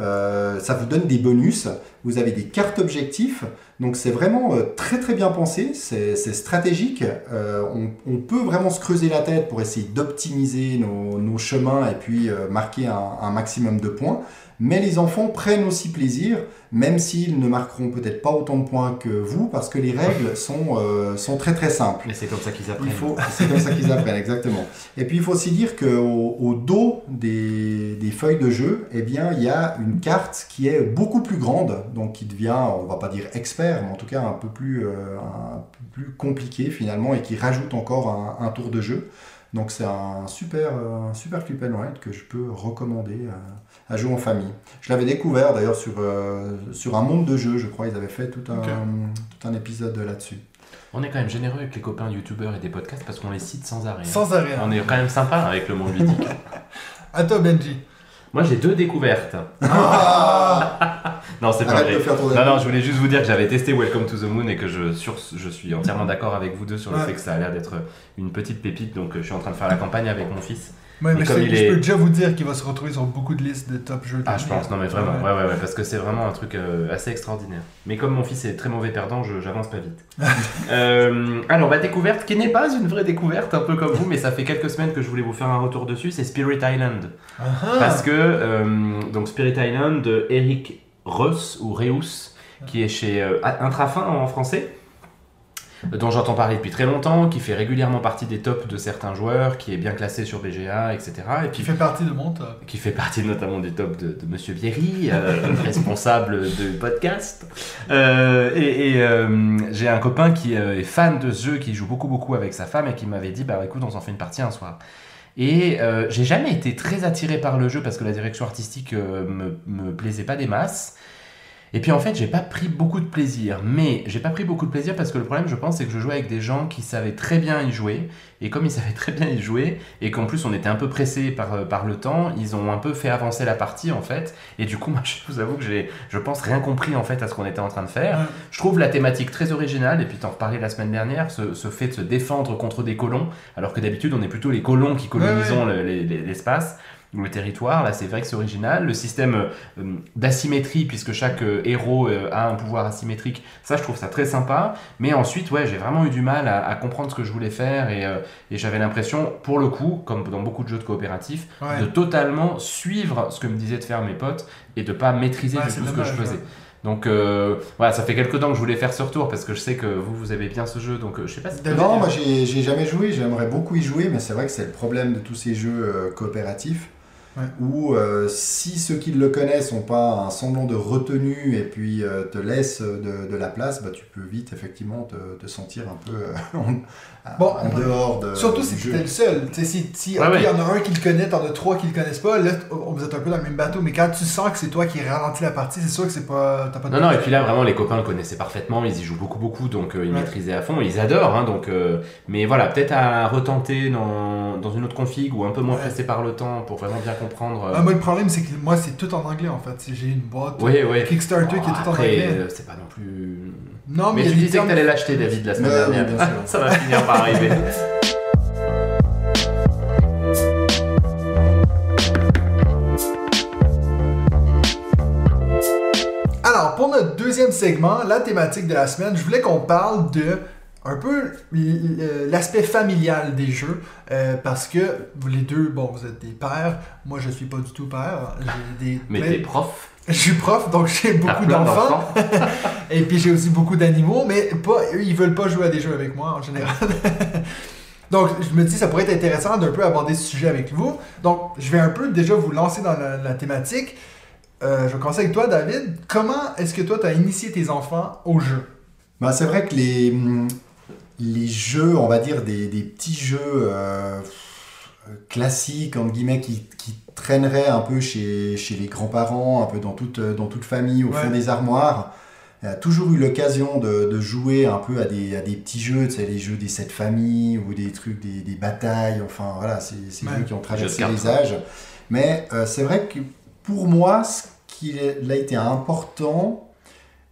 euh, ça vous donne des bonus. Vous avez des cartes objectifs. Donc c'est vraiment euh, très très bien pensé, c'est stratégique. Euh, on, on peut vraiment se creuser la tête pour essayer d'optimiser nos, nos chemins et puis euh, marquer un, un maximum de points. Mais les enfants prennent aussi plaisir, même s'ils ne marqueront peut-être pas autant de points que vous, parce que les règles <laughs> sont, euh, sont très très simples. Mais c'est comme ça qu'ils Il apprennent. c'est comme ça qu'ils apprennent, exactement. Et puis il faut aussi dire qu'au au dos des, des feuilles de jeu, eh bien, il y a une carte qui est beaucoup plus grande, donc qui devient, on va pas dire expert, mais en tout cas un peu plus, euh, un peu plus compliqué finalement, et qui rajoute encore un, un tour de jeu. Donc c'est un super, euh, un super flip and write que je peux recommander à, à jouer en famille. Je l'avais découvert d'ailleurs sur, euh, sur un monde de jeux, je crois, ils avaient fait tout un, tout un épisode là-dessus. On est quand même généreux avec les copains youtubeurs et des podcasts parce qu'on les cite sans arrêt. hein. Sans arrêt. hein. On est quand même sympa avec le monde ludique. <laughs> À toi, Benji. Moi j'ai deux découvertes. Ah <laughs> Non, c'est pas vrai. Non, non, je voulais juste vous dire que j'avais testé Welcome to the Moon et que je, sur, je suis entièrement d'accord avec vous deux sur le Ouais. fait que ça a l'air d'être une petite pépite. Donc, euh, je suis en train de faire la campagne avec mon fils Ouais, mais je, comme il je est- peux déjà vous dire qu'il va se retrouver sur beaucoup de listes de top jeux. de Ah, je pense, non mais vraiment, Ouais. ouais, ouais, parce que c'est vraiment un truc euh, assez extraordinaire. Mais comme mon fils est très mauvais perdant, je- j'avance pas vite. <laughs> Euh, alors, ma découverte, qui n'est pas une vraie découverte, un peu comme vous, mais ça fait quelques semaines que je voulais vous faire un retour dessus, c'est Spirit Island. Ah, Parce que, euh, donc Spirit Island de Eric Reus, ou Reus, qui est chez Intrafin en français, dont j'entends parler depuis très longtemps, qui fait régulièrement partie des tops de certains joueurs, qui est bien classé sur BGA, etc. Et Qui puis fait partie de mon top. qui fait partie notamment du top de, de Monsieur Vieri, euh, <laughs> responsable de podcast. Euh, et et, euh, j'ai un copain qui est fan de ce jeu, qui joue beaucoup beaucoup avec sa femme et qui m'avait dit bah écoute on s'en fait une partie un soir. Et euh, j'ai jamais été très attiré par le jeu parce que la direction artistique euh, me, me plaisait pas des masses. Et puis en fait, j'ai pas pris beaucoup de plaisir. Mais j'ai pas pris beaucoup de plaisir parce que le problème, je pense, c'est que je jouais avec des gens qui savaient très bien y jouer. Et comme ils <laughs> savaient très bien y jouer, et qu'en plus on était un peu pressé par, euh, par le temps, ils ont un peu fait avancer la partie en fait. Et du coup, <laughs> moi je vous avoue que j'ai, je pense, rien compris en fait à ce qu'on était en train de faire. Ouais. Je trouve la thématique très originale, et puis t'en reparlais la semaine dernière, ce, ce fait de se défendre contre des colons, alors que d'habitude on est plutôt les colons qui colonisons le- les- les- l'espace. Le territoire, là c'est vrai que c'est original. Le système euh, d'asymétrie, puisque chaque euh, héros euh, a un pouvoir asymétrique, ça je trouve ça très sympa. Mais ensuite, ouais, j'ai vraiment eu du mal à, à comprendre ce que je voulais faire et, euh, et j'avais l'impression, pour le coup, comme dans beaucoup de jeux de coopératifs, Ouais. de totalement suivre ce que me disaient de faire mes potes et de pas maîtriser Ouais, du tout ce que je faisais. ouais. Donc euh, voilà, ça fait quelques temps que je voulais faire ce retour parce que je sais que vous, vous aimez bien ce jeu, donc euh, je sais pas si... Non, moi j'ai j'ai jamais joué, j'aimerais beaucoup y jouer, mais c'est vrai que c'est le problème de tous ces jeux euh, coopératifs. Ouais. Où euh, si ceux qui le connaissent n'ont pas un semblant de retenue et puis euh, te laissent de, de la place, bah, tu peux vite effectivement te, te sentir un peu euh, <laughs> en, Bon, en dehors de, Surtout du si jeu. t'es le seul. Tu sais, si si, Ouais, y en a un qui le connaît, t'en as trois qui le connaissent pas, là, on- vous êtes un peu dans le même bateau, mais quand tu sens que c'est toi qui ralentis la partie, c'est sûr que c'est pas. T'as pas de Non, non, et puis là, vraiment, les copains le connaissaient parfaitement, ils y jouent beaucoup, beaucoup, donc euh, ils Ouais. maîtrisaient à fond, ils adorent, hein, donc... euh, mais voilà, peut-être à retenter dans, dans une autre config ou un peu moins Ouais. pressé par le temps pour vraiment bien comprendre... euh, Ah, moi, le problème, c'est que moi, c'est tout en anglais en fait. J'ai une boîte Oui, oui. Kickstarter qui est tout en anglais. euh, c'est pas non plus... Non, mais, mais tu disais que termes- t'allais l'acheter, David, la semaine dernière. bien sûr. <laughs> Ça va finir par arriver. Alors, pour notre deuxième segment, la thématique de la semaine, je voulais qu'on parle de un peu l'aspect familial des jeux, euh, parce que vous les deux, bon, vous êtes des pères, moi je suis pas du tout père, j'ai des... Mais t'es prof, <laughs> Je suis prof, donc j'ai beaucoup d'enfants, <laughs> et puis j'ai aussi beaucoup d'animaux, mais pas, eux, ils veulent pas jouer à des jeux avec moi en général. <laughs> donc je me dis, ça pourrait être intéressant d'un peu aborder ce sujet avec vous. Donc je vais un peu déjà vous lancer dans la, la thématique. Euh, je vais commencer avec toi, David. Comment est-ce que toi, tu as initié tes enfants au jeu? Bah, c'est vrai que les, hum, les jeux, on va dire des, des petits jeux euh, classiques, entre guillemets, qui, qui traîneraient un peu chez, chez les grands-parents, un peu dans toute, dans toute famille, au Ouais. fond des armoires. Il a toujours eu l'occasion de, de jouer un peu à des, à des petits jeux, tu sais, les jeux des sept familles ou des trucs, des, des batailles, enfin voilà, c'est ces Ouais. jeux qui ont traversé les âges. Mais euh, c'est vrai que pour moi, ce qui a été important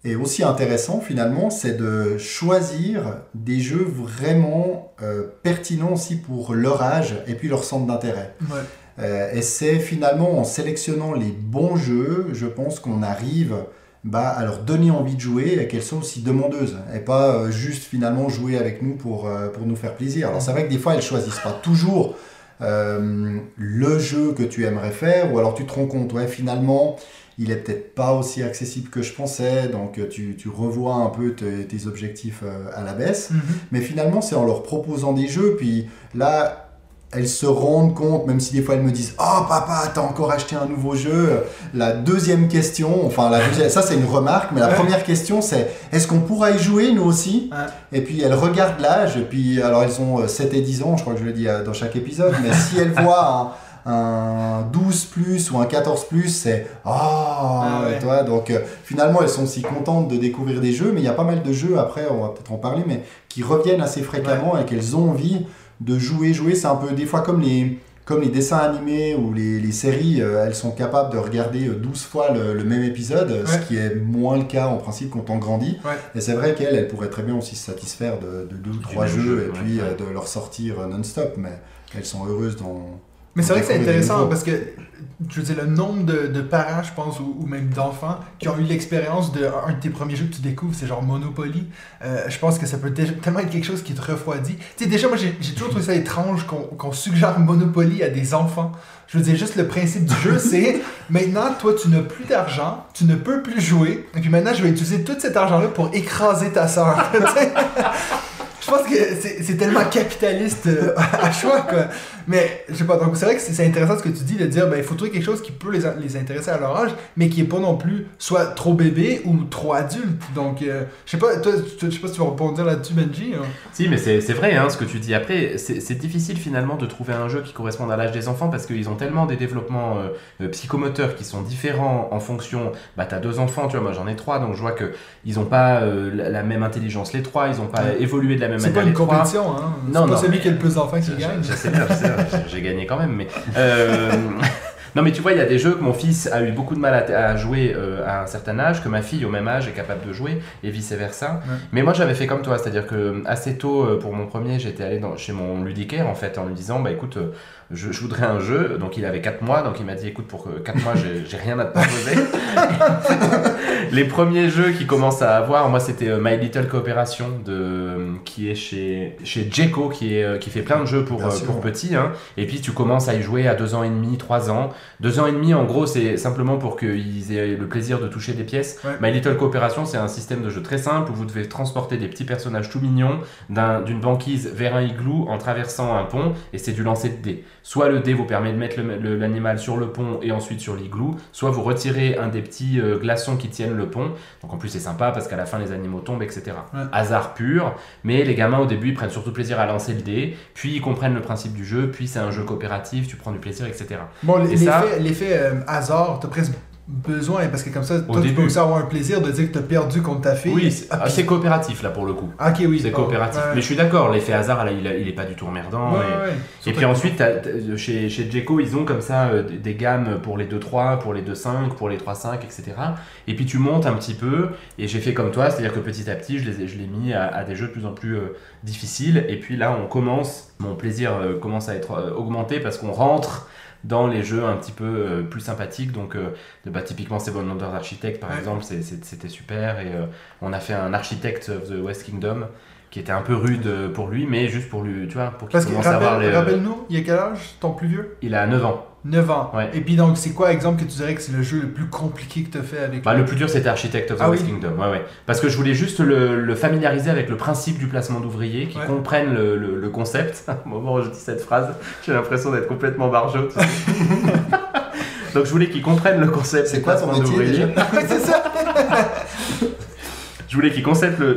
et aussi intéressant finalement, c'est de choisir des jeux vraiment euh, pertinents aussi pour leur âge et puis leur centre d'intérêt. Ouais. Euh, et c'est finalement en sélectionnant les bons jeux, je pense qu'on arrive bah, à leur donner envie de jouer et qu'elles soient aussi demandeuses et pas euh, juste finalement jouer avec nous pour, pour nous faire plaisir. Alors c'est vrai que des fois elles choisissent pas toujours le jeu que tu aimerais faire ou alors tu te rends compte, ouais finalement il est peut-être pas aussi accessible que je pensais, donc euh, tu, tu revois un peu tes, tes objectifs euh, à la baisse. Mhm. Mais finalement, c'est en leur proposant des jeux, puis là, elles se rendent compte, même si des fois elles me disent Oh papa, t'as encore acheté un nouveau jeu. La deuxième question, enfin, la deuxième- ça c'est une remarque, mais la Ouais. première question c'est Est-ce qu'on pourra y jouer nous aussi? Ouais. Et puis elles regardent l'âge, et puis alors elles ont euh, 7 et 10 ans, je crois que je le dis euh, dans chaque épisode, mais si elles voient un, un 12 plus ou un 14 plus, c'est Oh Ah ouais. toi, donc euh, finalement elles sont aussi contentes de découvrir des jeux, mais il y a pas mal de jeux après, on va peut-être en parler, mais qui reviennent assez fréquemment et qu'elles ont envie de jouer. Jouer, c'est un peu des fois comme les, comme les dessins animés ou les, les séries, euh, elles sont capables de regarder euh, 12 fois le, le même épisode, ce qui est moins le cas en principe quand on grandit. Ouais. Et c'est vrai qu'elles, elles pourraient très bien aussi se satisfaire de, de deux ou trois jeux jeu, et ouais, puis euh, de leur sortir euh, non-stop, mais elles sont heureuses dans, Mais c'est vrai que c'est intéressant parce que, je veux dire, le nombre de, de parents, je pense, ou, ou même d'enfants qui ont eu l'expérience de un de tes premiers jeux que tu découvres, c'est genre Monopoly. Euh, je pense que ça peut tellement être quelque chose qui te refroidit. Tu sais, déjà, moi, j'ai toujours trouvé ça étrange qu'on suggère Monopoly à des enfants. Je veux dire, juste le principe du jeu, c'est <laughs> maintenant, toi, tu n'as plus d'argent, tu ne peux plus jouer, et puis maintenant, je vais utiliser tout cet argent-là pour écraser ta soeur. <laughs> Je pense que c'est c'est tellement capitaliste euh, à choix, quoi. Mais, je sais pas, donc c'est vrai que c'est c'est intéressant ce que tu dis, de dire, ben, il faut trouver quelque chose qui peut les, les intéresser à leur âge, mais qui est pas non plus soit trop bébé ou trop adulte. Donc, euh, je sais pas, toi, je sais pas si tu vas rebondir là-dessus, Benji. hein. Si, mais c'est c'est vrai hein, ce que tu dis. Après, c'est c'est difficile finalement de trouver un jeu qui corresponde à l'âge des enfants parce qu'ils ont tellement des développements euh, euh, psychomoteurs qui sont différents en fonction. Bah, t'as deux enfants, tu vois, moi j'en ai trois, donc je vois que ils ont pas euh, la, la même intelligence les trois, ils ont pas Ouais. évolué de la même C'est manière pas une les trois. hein. C'est Non, pas non, celui mais- qui a le plus d'enfants qui gagne. Je, je sais bien, je sais bien, j'ai- gagné quand même, mais. euh, <laughs> non, mais tu vois, il y a des jeux que mon fils a eu beaucoup de mal à, à jouer euh, à un certain âge, que ma fille au même âge est capable de jouer, et vice versa. Ouais. Mais moi, j'avais fait comme toi, c'est-à-dire que assez tôt, euh, pour mon premier, j'étais allé dans, chez mon ludicaire en fait, en lui disant, bah écoute, je, je voudrais un jeu. Donc il avait 4 mois, donc il m'a dit, écoute, pour 4 mois, j'ai rien à te proposer. <laughs> Les premiers jeux qu'il commence à avoir, moi c'était euh, My Little Cooperation de, qui est chez, chez Jeco, qui, est, euh, qui fait plein de jeux pour, euh, pour petits. hein. Et puis tu commences à y jouer à 2 ans et demi, 3 ans. 2 ans et demi, en gros, c'est simplement pour qu'ils aient le plaisir de toucher des pièces. Ouais. My Little Cooperation, c'est un système de jeu très simple où vous devez transporter des petits personnages tout mignons d'un- d'une banquise vers un igloo en traversant un pont et c'est du lancer de dés. Soit le dé vous permet de mettre l'animal sur le pont et ensuite sur l'igloo, soit vous retirez un des petits euh, glaçons qui tiennent le pont. Donc en plus c'est sympa parce qu'à la fin les animaux tombent, etc. Ouais. Hasard pur, mais les gamins au début ils prennent surtout plaisir à lancer le dé, puis ils comprennent le principe du jeu, puis c'est un jeu coopératif, tu prends du plaisir, etc. Bon, Et l'effet ça- l'effet, euh, hasard, t'as presque besoin, parce que comme ça, toi, tu début. peux aussi avoir un plaisir de dire que t'as perdu contre ta fille. Oui, c'est Ah, puis- c'est coopératif là pour le coup. Ah, ok, oui. C'est coopératif. ouais, Mais je suis d'accord, l'effet hasard, là, il, a- il est pas du tout emmerdant. ouais, et- ouais, puis ensuite, chez, chez Jeco, ils ont comme ça euh, des- gammes pour les 2-3, pour les 2-5, pour les 3-5, etc. Et puis tu montes un petit peu, et j'ai fait comme toi, c'est-à-dire que petit à petit, je les ai- je l'ai mis à, à des jeux de plus en plus euh, difficiles. Et puis là, on commence, mon plaisir euh, commence à être augmenté parce qu'on rentre dans les jeux un petit peu euh, plus sympathiques. Donc, euh, bah, typiquement, c'est Bon Wonders Architect, par Ouais. exemple, c'était super. Et euh, on a fait un Architect of the West Kingdom qui était un peu rude pour lui, mais juste pour lui, tu vois, pour qu'il commence à avoir les. rappelle-nous, il y a quel âge ton plus vieux? Il a 9 ans. 9 ans. Ouais. Et puis donc, c'est quoi, exemple, que tu dirais que c'est le jeu le plus compliqué que tu as fait avec Bah, le plus dur, c'était Architect of the Ah West oui. Kingdom. Ouais, ouais. Parce que je voulais juste le, le familiariser avec le principe du placement d'ouvriers, qui Ouais. comprennent le, concept. <laughs> Au moment où je dis cette phrase, j'ai l'impression d'être complètement barjot. <laughs> Donc je voulais qu'ils comprennent le concept C'est quoi ton métier, <laughs> c'est ça. Je voulais le-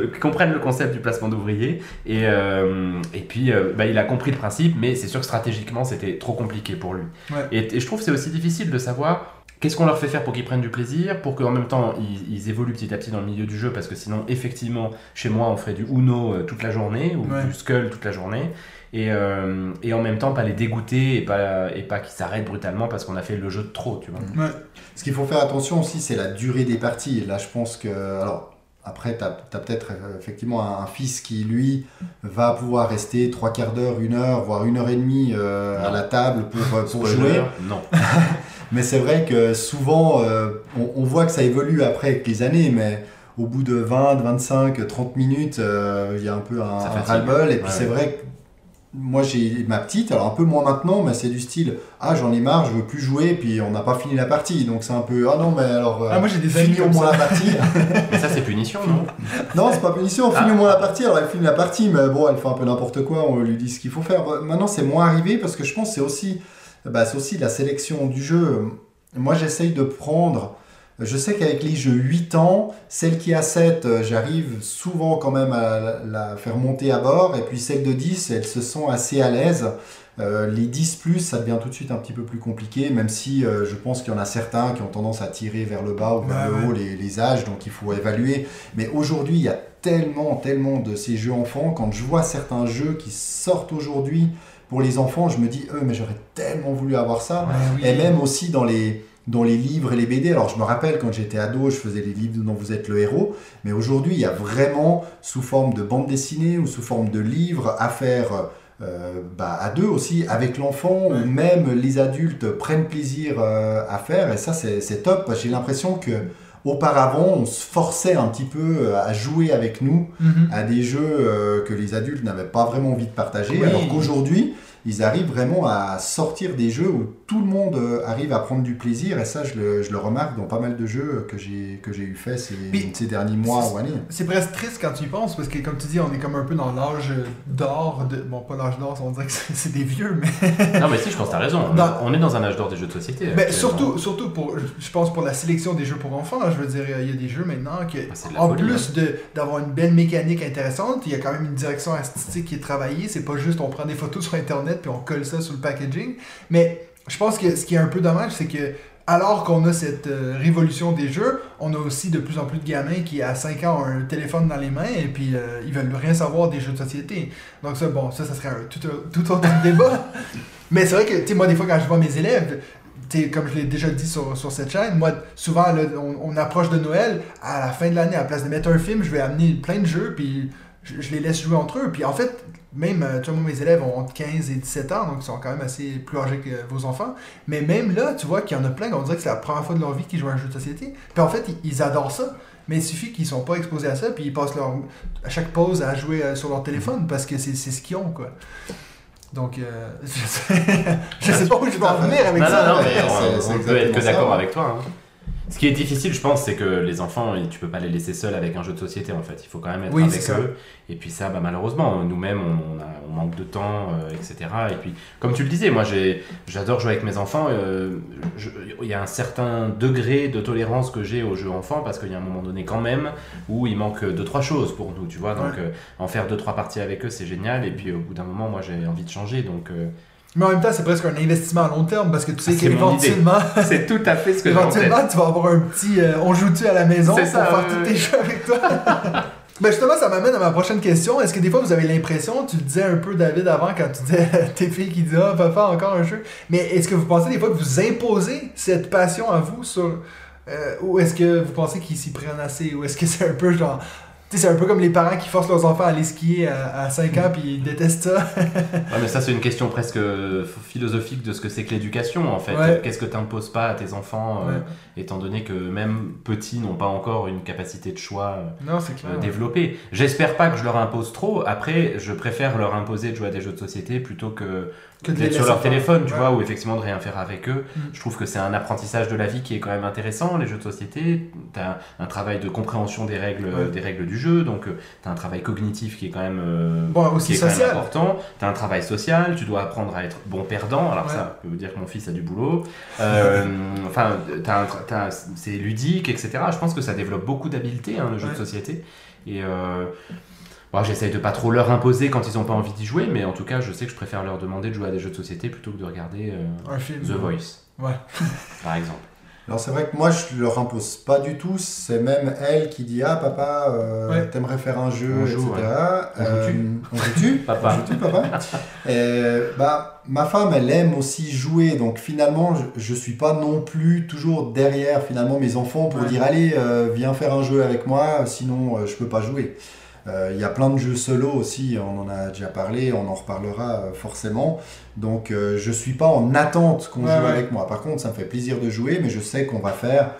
qu'ils comprennent le concept du placement d'ouvriers. Et, euh, et puis, euh, bah, il a compris le principe, mais c'est sûr que stratégiquement, c'était trop compliqué pour lui. Ouais. Et, et je trouve que c'est aussi difficile de savoir qu'est-ce qu'on leur fait faire pour qu'ils prennent du plaisir, pour qu'en même temps, ils, ils évoluent petit à petit dans le milieu du jeu, parce que sinon, effectivement, chez moi, on ferait du Uno euh, toute la journée, ou Ouais. du Skull toute la journée. Et, euh, et en même temps, pas les dégoûter et pas, et pas qu'ils s'arrêtent brutalement parce qu'on a fait le jeu de trop, tu vois. Ouais. Ce qu'il faut faire attention aussi, c'est la durée des parties. Et là, je pense que. Alors, après, tu as, peut-être euh, effectivement un, un fils qui, lui, va pouvoir rester trois quarts d'heure, une heure, voire une heure et demie euh, à la table pour, euh, pour jouer. Non. <laughs> Mais c'est vrai que souvent, euh, on, on voit que ça évolue après avec les années, mais au bout de 20, 25, 30 minutes, euh, il y a un peu un, ras-le-bol. Et puis Ouais. c'est vrai que moi j'ai ma petite, alors un peu moins maintenant, mais c'est du style Ah, j'en ai marre, je veux plus jouer, puis on n'a pas fini la partie. Donc c'est un peu Ah non, mais alors. euh, Ah, moi, j'ai des amis finis au moins ça. la partie. <laughs> Mais ça, c'est punition, non? Non, c'est pas punition, Ah. finis au moins la partie. Alors elle finit la partie, mais bon, elle fait un peu n'importe quoi, on lui dit ce qu'il faut faire. Maintenant, c'est moins arrivé parce que je pense que c'est aussi, bah, c'est aussi la sélection du jeu. Moi, j'essaye de prendre. Je sais qu'avec les jeux 8 ans, celle qui a 7, euh, j'arrive souvent quand même à la, faire monter à bord. Et puis celle de 10, elle se sent assez à l'aise. Euh, les 10 plus, ça devient tout de suite un petit peu plus compliqué, même si euh, je pense qu'il y en a certains qui ont tendance à tirer vers le bas ou vers Ouais, le ouais. haut les, les âges, donc il faut évaluer. Mais aujourd'hui, il y a tellement, tellement de ces jeux enfants. Quand je vois certains jeux qui sortent aujourd'hui pour les enfants, je me dis, euh, mais j'aurais tellement voulu avoir ça. Ouais, oui. Et même aussi dans les, dans les livres et les BD. Alors je me rappelle quand j'étais ado, je faisais les livres dont vous êtes le héros. Mais aujourd'hui, il y a vraiment, sous forme de bande dessinée ou sous forme de livres, à faire bah, à deux aussi, avec l'enfant, ou même les adultes prennent plaisir à faire, et ça c'est top. J'ai l'impression que auparavant, on se forçait un petit peu à jouer avec nous mhm. à des jeux que les adultes n'avaient pas vraiment envie de partager, alors qu'aujourd'hui, ils arrivent vraiment à sortir des jeux où tout le monde euh, arrive à prendre du plaisir. Et ça, je le, je le remarque dans pas mal de jeux que j'ai, que j'ai eu fait ces, ces derniers mois ou années. C'est presque triste quand tu y penses, parce que comme tu dis, on est comme un peu dans l'âge d'or. De... Bon, pas l'âge d'or, on dirait que c'est des vieux, mais. <laughs> non, mais si, je pense que tu as raison. On est dans un âge d'or des jeux de société. Mais surtout, surtout pour, je pense, pour la sélection des jeux pour enfants. Je veux dire, il y a des jeux maintenant que, ah, en plus hein. de, d'avoir une belle mécanique intéressante, il y a quand même une direction artistique qui est travaillée. C'est pas juste on prend des photos sur Internet puis on colle ça sur le packaging. Mais je pense que ce qui est un peu dommage, c'est que alors qu'on a cette euh, révolution des jeux, on a aussi de plus en plus de gamins qui, à 5 ans, ont un téléphone dans les mains et puis euh, ils veulent rien savoir des jeux de société. Donc ça, bon, ça, ça serait un tout, autre <laughs> débat. Mais c'est vrai que, tu sais, moi, des fois, quand je vois mes élèves, comme je l'ai déjà dit sur, sur, cette chaîne, moi, souvent, on, approche de Noël, à la fin de l'année, à la place de mettre un film, je vais amener plein de jeux, puis je, je les laisse jouer entre eux. Puis en fait, même, euh, tu vois, mes élèves ont entre 15 et 17 ans, donc ils sont quand même assez plus âgés que vos enfants. Mais même là, tu vois qu'il y en a plein, on dirait que c'est la première fois de leur vie qu'ils jouent à un jeu de société. Puis en fait, ils, adorent ça. Mais il suffit qu'ils sont pas exposés à ça, puis ils passent leur, à chaque pause à jouer euh, sur leur téléphone parce que c'est ce qu'ils ont, quoi. Donc, euh, <laughs> je, sais, je sais pas où je vais en venir avec ça. Non, non, mais <laughs> on, peut être que d'accord avec toi. Hein. Ce qui est difficile, je pense, c'est que les enfants, tu peux pas les laisser seuls avec un jeu de société, en fait. Il faut quand même être avec eux. Et puis ça, bah, malheureusement, nous-mêmes, on, manque de temps, euh, etc. Et puis, comme tu le disais, moi, j'adore jouer avec mes enfants. Euh, il y a un certain degré de tolérance que j'ai aux jeux enfants, parce qu'il y a un moment donné, quand même, où il manque deux, trois choses pour nous, tu vois. Donc, euh, en faire deux, trois parties avec eux, c'est génial. Et puis, au bout d'un moment, moi, j'ai envie de changer. Donc... Mais en même temps, c'est presque un investissement à long terme parce que tu sais qu'éventuellement. c'est tout à fait ce que Éventuellement, tu vas avoir un petit. Euh, on joue-tu à la maison pour faire tous tes jeux avec toi? <laughs> Ben justement, ça m'amène à ma prochaine question. Est-ce que des fois vous avez l'impression, tu le disais un peu David avant quand tu disais <laughs> tes filles qui disent Ah, papa, encore un jeu. Mais est-ce que vous pensez des fois que vous imposez cette passion à vous sur. Euh, ou est-ce que vous pensez qu'ils s'y prennent assez Ou est-ce que c'est un peu genre c'est un peu comme les parents qui forcent leurs enfants à aller skier à, 5 ans puis ils détestent ça. <laughs> ouais, mais ça, c'est une question presque philosophique de ce que c'est que l'éducation en fait. Qu'est-ce que tu n'imposes pas à tes enfants, euh, étant donné que même petits n'ont pas encore une capacité de choix non, euh, développée. J'espère pas que je leur impose trop. Après, je préfère leur imposer de jouer à des jeux de société plutôt que d'être sur leur téléphone, tu vois, ou effectivement de rien faire avec eux. Mm. Je trouve que c'est un apprentissage de la vie qui est quand même intéressant, les jeux de société. Tu as un travail de compréhension des règles, des règles du jeu, donc euh, tu as un travail cognitif qui est quand même, euh, aussi important. Tu as un travail social, tu dois apprendre à être bon perdant. Alors ça, je peux vous dire que mon fils a du boulot. Euh, enfin, c'est ludique, etc. Je pense que ça développe beaucoup d'habiletés, hein, le jeu de société. Et Bon, J'essaye de pas trop leur imposer quand ils n'ont pas envie d'y jouer, mais en tout cas, je sais que je préfère leur demander de jouer à des jeux de société plutôt que de regarder euh, The Voice. Ouais. <laughs> par exemple. Alors c'est vrai que moi je leur impose pas du tout, c'est même elle qui dit ah papa euh, t'aimerais faire un jeu etc. Euh, on joue-tu <laughs> Papa. On joue papa Et, bah, Ma femme elle aime aussi jouer donc finalement je, je suis pas non plus toujours derrière finalement mes enfants pour dire allez viens faire un jeu avec moi sinon je peux pas jouer. Euh, il y a plein de jeux solo aussi, on en a déjà parlé, on en reparlera euh, forcément. Donc euh, je suis pas en attente qu'on joue avec moi. Par contre, ça me fait plaisir de jouer, mais je sais qu'on va faire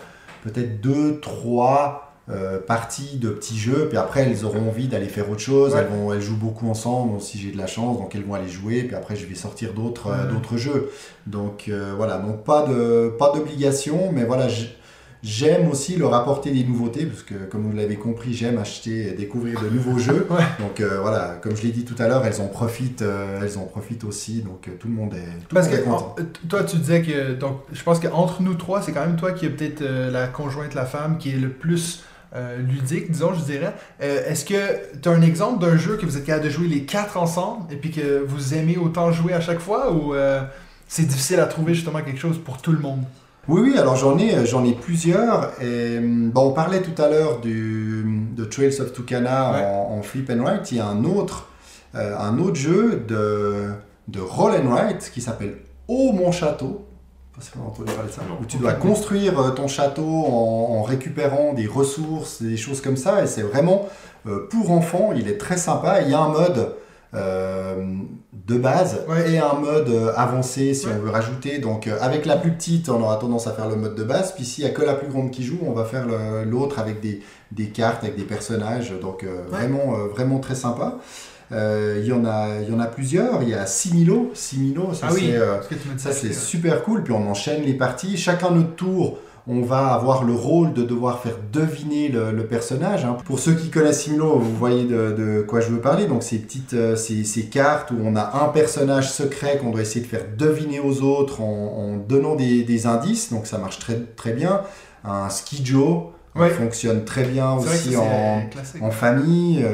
peut-être deux, trois parties de petits jeux, puis après elles auront envie d'aller faire autre chose, elles, vont, elles jouent beaucoup ensemble si j'ai de la chance, donc elles vont aller jouer, puis après je vais sortir d'autres d'autres jeux. Donc voilà, donc pas de pas d'obligation, mais voilà, J'aime aussi leur apporter des nouveautés, parce que comme vous l'avez compris, j'aime acheter et découvrir de nouveaux jeux. <laughs> Donc euh, voilà, comme je l'ai dit tout à l'heure, elles en profitent, euh, elles en profitent aussi. Donc euh, tout le monde est, tout parce que, toi, tu disais que donc je pense qu'entre nous trois, c'est quand même toi qui est peut-être la conjointe, la femme, qui est le plus ludique, disons, je dirais. Est-ce que tu as un exemple d'un jeu que vous êtes capable de jouer les quatre ensemble et puis que vous aimez autant jouer à chaque fois ou c'est difficile à trouver justement quelque chose pour tout le monde? Oui, oui, alors j'en ai, j'en ai plusieurs. Et, bon, on parlait tout à l'heure de Trails of Tucana en, flip and write. Il y a un autre, euh, un autre jeu de, de roll and write qui s'appelle Oh mon château. Où tu dois construire euh, ton château en, récupérant des ressources, des choses comme ça. Et c'est vraiment euh, pour enfants. Il est très sympa. Il y a un mode de base et un mode avancé si on veut rajouter. Donc avec la plus petite, on aura tendance à faire le mode de base. Puis s'il n'y a que la plus grande qui joue, on va faire l'autre avec des, des, cartes, avec des personnages. Donc vraiment, vraiment très sympa. Euh, il, y en a, y en a plusieurs. Il y a Similo. Similo, ça ah c'est super cool. Puis on enchaîne les parties. Chacun notre tour, on va avoir le rôle de devoir faire deviner le, personnage. Hein. Pour ceux qui connaissent Similo, vous voyez de, quoi je veux parler. Donc ces petites, euh, ces, ces, cartes où on a un personnage secret qu'on doit essayer de faire deviner aux autres en, donnant des, des, indices. Donc ça marche très, très bien. Un Skijo. fonctionne très bien aussi en, en, famille.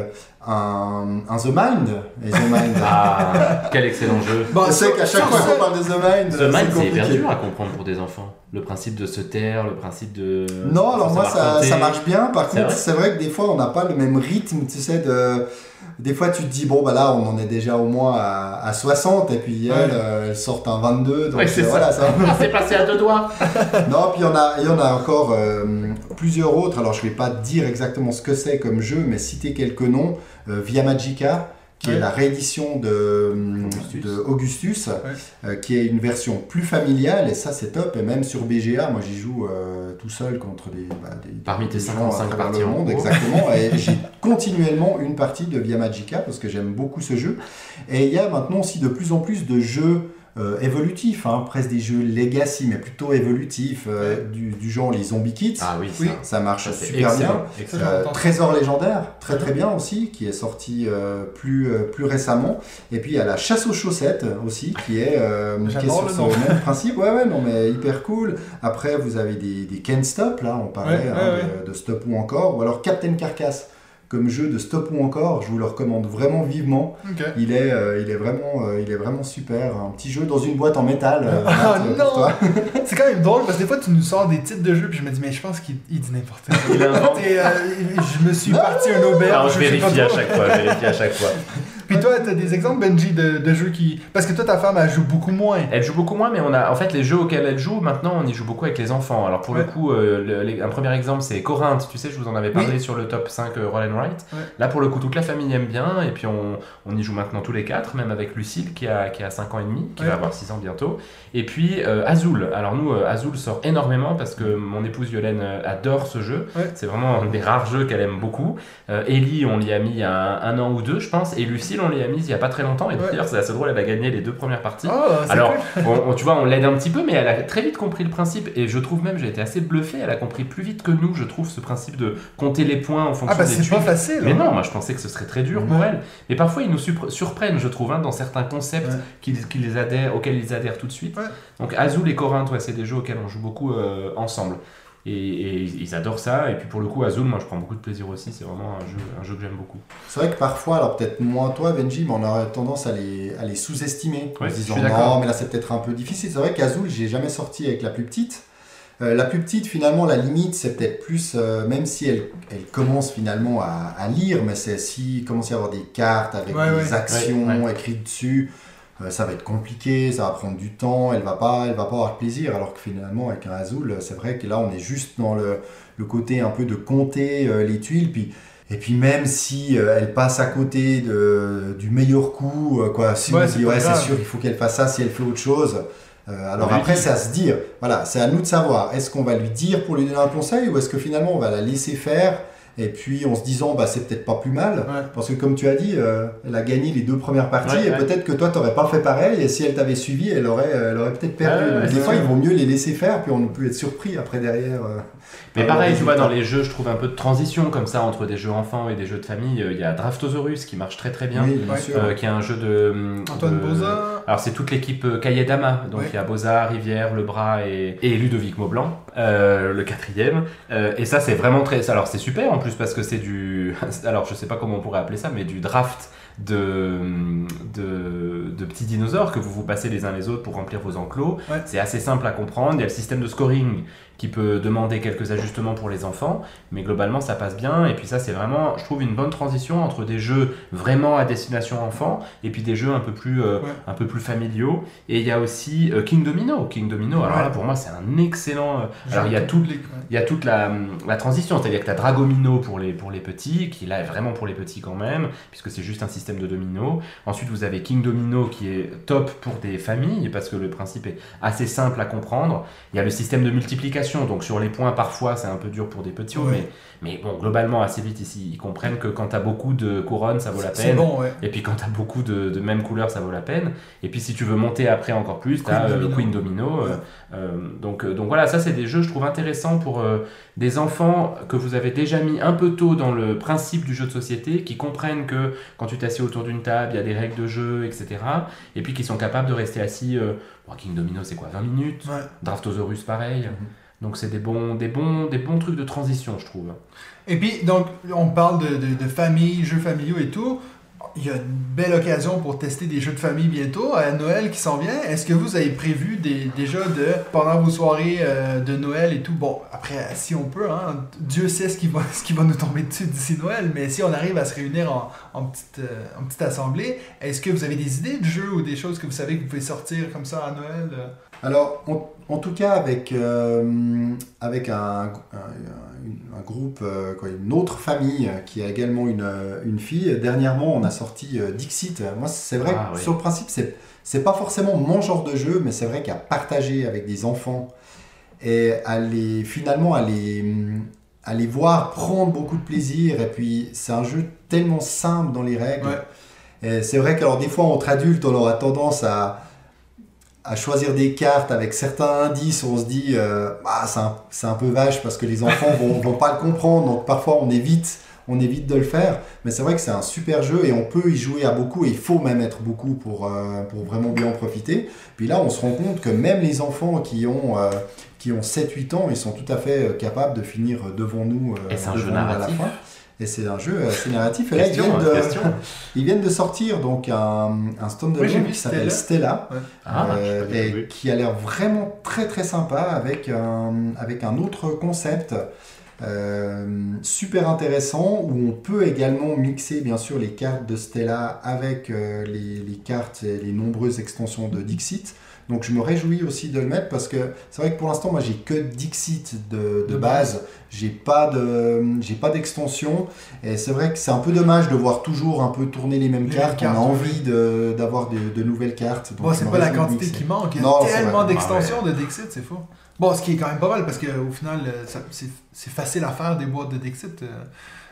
Un, un, The Mind. Et The Mind. Ah, quel excellent jeu. Bon, je sais qu'à chaque fois qu'on parle de The Mind, The Mind, c'est hyper dur à comprendre pour des enfants. Le principe de se taire, le principe de. Non, alors moi, ça, ça, marche bien. Par contre, c'est vrai que des fois, on n'a pas le même rythme, tu sais, de des fois tu te dis bon bah là on en est déjà au moins à, 60 et puis elle, euh, elle sort un 22 donc c'est euh, voilà ça, <laughs> c'est passé à deux doigts. <laughs> Non puis il y en a il y en a encore euh, plusieurs autres. Alors je vais pas dire exactement ce que c'est comme jeu mais citer quelques noms Via Magica qui est la réédition de Augustus, de Augustus euh, qui est une version plus familiale, et ça c'est top, et même sur BGA, moi j'y joue euh, tout seul contre des, bah, des Parmi tes 55 parties le monde, exactement, et <laughs> j'ai continuellement une partie de Via Magica, parce que j'aime beaucoup ce jeu, et il y a maintenant aussi de plus en plus de jeux euh, évolutif, hein, presque des jeux legacy, mais plutôt évolutifs, euh, du, genre les Zombie Kits. Ah oui, ça, marche super bien. Euh, Trésor légendaire, très très bien aussi, qui est sorti plus, plus récemment. Et puis il y a la chasse aux chaussettes aussi, qui est, qui est sur le même <laughs> principe. Ouais, ouais, non, mais hyper cool. Après, vous avez des, des Can't Stop, là, on parlait hein, de, de, Stop ou encore, ou alors Captain Carcass comme jeu de stop ou encore, je vous le recommande vraiment vivement. Il, est, euh, il, est vraiment, euh, il est vraiment super. Un petit jeu dans une boîte en métal. Euh, <laughs> ah non <laughs> C'est quand même drôle parce que des fois tu nous sors des titres de jeux puis je me dis mais je pense qu'il dit n'importe quoi. Et, je me suis parti un auberge. je vérifie à chaque fois, je vérifie à chaque fois. Puis toi, tu as des exemples, Benji, de, de, jeux qui. Parce que toi, ta femme, elle joue beaucoup moins. Elle joue beaucoup moins, mais on a. En fait, les jeux auxquels elle joue, maintenant, on y joue beaucoup avec les enfants. Alors, pour le coup, euh, un premier exemple, c'est Corinthe. Tu sais, je vous en avais parlé sur le top 5 euh, Roll and Write. Là, pour le coup, toute la famille aime bien. Et puis, on, on y joue maintenant tous les quatre, même avec Lucille, qui a, qui a 5 ans et demi, qui va avoir 6 ans bientôt. Et puis, euh, Azul. Alors, nous, Azul sort énormément parce que mon épouse Violaine adore ce jeu. C'est vraiment un des rares jeux qu'elle aime beaucoup. Ellie, on l'y a mis il y a un, an ou deux, je pense. Et Lucille, on l'y a mis il y a pas très longtemps. Et d'ailleurs, c'est assez drôle, elle a gagné les deux premières parties. Oh, Alors, tu vois, on l'aide un petit peu, mais elle a très vite compris le principe. Et je trouve même, j'ai été assez bluffé, elle a compris plus vite que nous, je trouve, ce principe de compter les points en fonction ah bah des c'est pas facile. Mais hein. non, moi je pensais que ce serait très dur pour elle. Mais parfois, ils nous surprennent, je trouve, hein, dans certains concepts les adhèrent, auxquels ils adhèrent tout de suite. Donc, Azul et Corinthe, c'est des jeux auxquels on joue beaucoup euh, ensemble. Et, ils adorent ça. Et puis pour le coup, Azul, moi je prends beaucoup de plaisir aussi. C'est vraiment un jeu, un jeu que j'aime beaucoup. C'est vrai que parfois, alors peut-être moins toi, Benji, mais on aurait tendance à les, à les sous-estimer. en disant non, mais là c'est peut-être un peu difficile. C'est vrai qu'Azul, j'ai jamais sorti avec la plus petite. Euh, la plus petite, finalement, la limite, c'est peut-être plus, euh, même si elle, elle commence finalement à, à lire, mais c'est si commence à y avoir des cartes avec des actions écrites dessus. Euh, ça va être compliqué, ça va prendre du temps, elle va pas, elle va pas avoir de plaisir. Alors que finalement, avec un Azul, c'est vrai que là, on est juste dans le, le côté un peu de compter euh, les tuiles. Puis, et puis même si euh, elle passe à côté de, du meilleur coup, quoi, si ouais, on dit ouais, c'est sûr, il faut qu'elle fasse ça si elle fait autre chose. alors après, c'est à se dire, voilà, c'est à nous de savoir, est-ce qu'on va lui dire pour lui donner un conseil ou est-ce que finalement on va la laisser faire et puis en se disant, bah, c'est peut-être pas plus mal, parce que comme tu as dit, euh, elle a gagné les deux premières parties, et peut-être que toi, tu n'aurais pas fait pareil, et si elle t'avait suivi, elle aurait, elle aurait peut-être perdu. des fois, il vaut mieux les laisser faire, puis on peut être surpris après derrière. Euh, Mais pareil, tu vois, dans les jeux, je trouve un peu de transition comme ça entre des jeux enfants et des jeux de famille. Il y a Draftosaurus qui marche très très bien, euh, qui est un jeu de. Antoine Boza. Alors, c'est toute l'équipe Kayedama, donc il y a Boza, Rivière, Lebras et, et Ludovic Maublanc, le quatrième. et ça, c'est vraiment très. Alors, c'est super en plus parce que c'est du. <laughs> Alors, je sais pas comment on pourrait appeler ça, mais du draft de, de, petits dinosaures que vous vous passez les uns les autres pour remplir vos enclos. C'est assez simple à comprendre. Il y a le système de scoring qui peut demander quelques ajustements pour les enfants, mais globalement ça passe bien. Et puis ça c'est vraiment, je trouve, une bonne transition entre des jeux vraiment à destination enfant et puis des jeux un peu plus, euh, un peu plus familiaux. Et il y a aussi euh, King Domino. King Domino, alors là pour moi c'est un excellent... Euh, alors il y a, tout, il y a toute la, la transition, c'est-à-dire que tu as Dragomino pour les, pour les petits, qui là est vraiment pour les petits quand même, puisque c'est juste un système de domino. Ensuite vous avez King Domino qui est top pour des familles, parce que le principe est assez simple à comprendre. Il y a le système de multiplication donc sur les points, parfois, c'est un peu dur pour des petits, mais, mais bon, globalement, assez vite ici, ils comprennent que quand tu as beaucoup de couronnes, ça vaut la peine. Bon, Et puis quand tu as beaucoup de, de même couleur, ça vaut la peine. Et puis si tu veux monter après encore plus, tu as euh, Queen Domino. Euh, euh, donc, donc voilà, ça, c'est des jeux, je trouve, intéressants pour des enfants que vous avez déjà mis un peu tôt dans le principe du jeu de société, qui comprennent que quand tu t'assieds autour d'une table, il y a des règles de jeu, etc. Et puis qui sont capables de rester assis. King Domino, c'est quoi 20 minutes Draftosaurus, pareil. Mhm. Donc c'est des bons, des, bons, des bons trucs de transition, je trouve. Et puis, donc, on parle de, de, famille, jeux familiaux et tout. Il y a une belle occasion pour tester des jeux de famille bientôt, à Noël qui s'en vient. Est-ce que vous avez prévu des, déjà de, pendant vos soirées euh, de Noël et tout, bon, après, si on peut, hein, Dieu sait ce qui, va, <laughs> ce qui va nous tomber dessus d'ici Noël, mais si on arrive à se réunir en, petite, euh, en petite assemblée, est-ce que vous avez des idées de jeux ou des choses que vous savez que vous pouvez sortir comme ça à Noël Alors, on en tout cas, avec, euh, avec un, un, groupe, euh, une autre famille qui a également une, une, fille, dernièrement, on a sorti euh, Dixit. Moi, c'est vrai ah, que sur le principe, c'est, c'est pas forcément mon genre de jeu, mais c'est vrai qu'à partager avec des enfants et à les, finalement à les, à les voir prendre beaucoup de plaisir, et puis c'est un jeu tellement simple dans les règles. Et c'est vrai qu'alors des fois, entre adultes, on aura tendance à à choisir des cartes avec certains indices, on se dit euh, ah, c'est un, peu vache parce que les enfants vont, vont pas le comprendre, donc parfois on évite, on évite de le faire. Mais c'est vrai que c'est un super jeu et on peut y jouer à beaucoup et il faut même être beaucoup pour, euh, pour vraiment bien en profiter. Puis là, on se rend compte que même les enfants qui ont, euh, qui ont 7-8 ans, ils sont tout à fait capables de finir devant nous, et c'est un jeu narratif. à la fin. Et c'est un jeu assez narratif. Et là, ils viennent, de, <laughs> ils viennent de sortir donc un, un standalone qui s'appelle Stella, ah, euh, et qui a l'air vraiment très très sympa avec un, avec un autre concept. Euh, super intéressant où on peut également mixer bien sûr les cartes de Stella avec euh, les, les, cartes et les nombreuses extensions de Dixit. Donc je me réjouis aussi de le mettre parce que c'est vrai que pour l'instant moi j'ai que Dixit de, de base, j'ai pas de j'ai pas d'extension et c'est vrai que c'est un peu dommage de voir toujours un peu tourner les mêmes cartes. On a envie d'avoir de, nouvelles cartes. Bon c'est pas la quantité qui manque, il y a tellement d'extensions de Dixit, c'est fou. Bon, ce qui est quand même pas mal parce qu'au final euh, c'est facile à faire des boîtes de Dixit. Euh.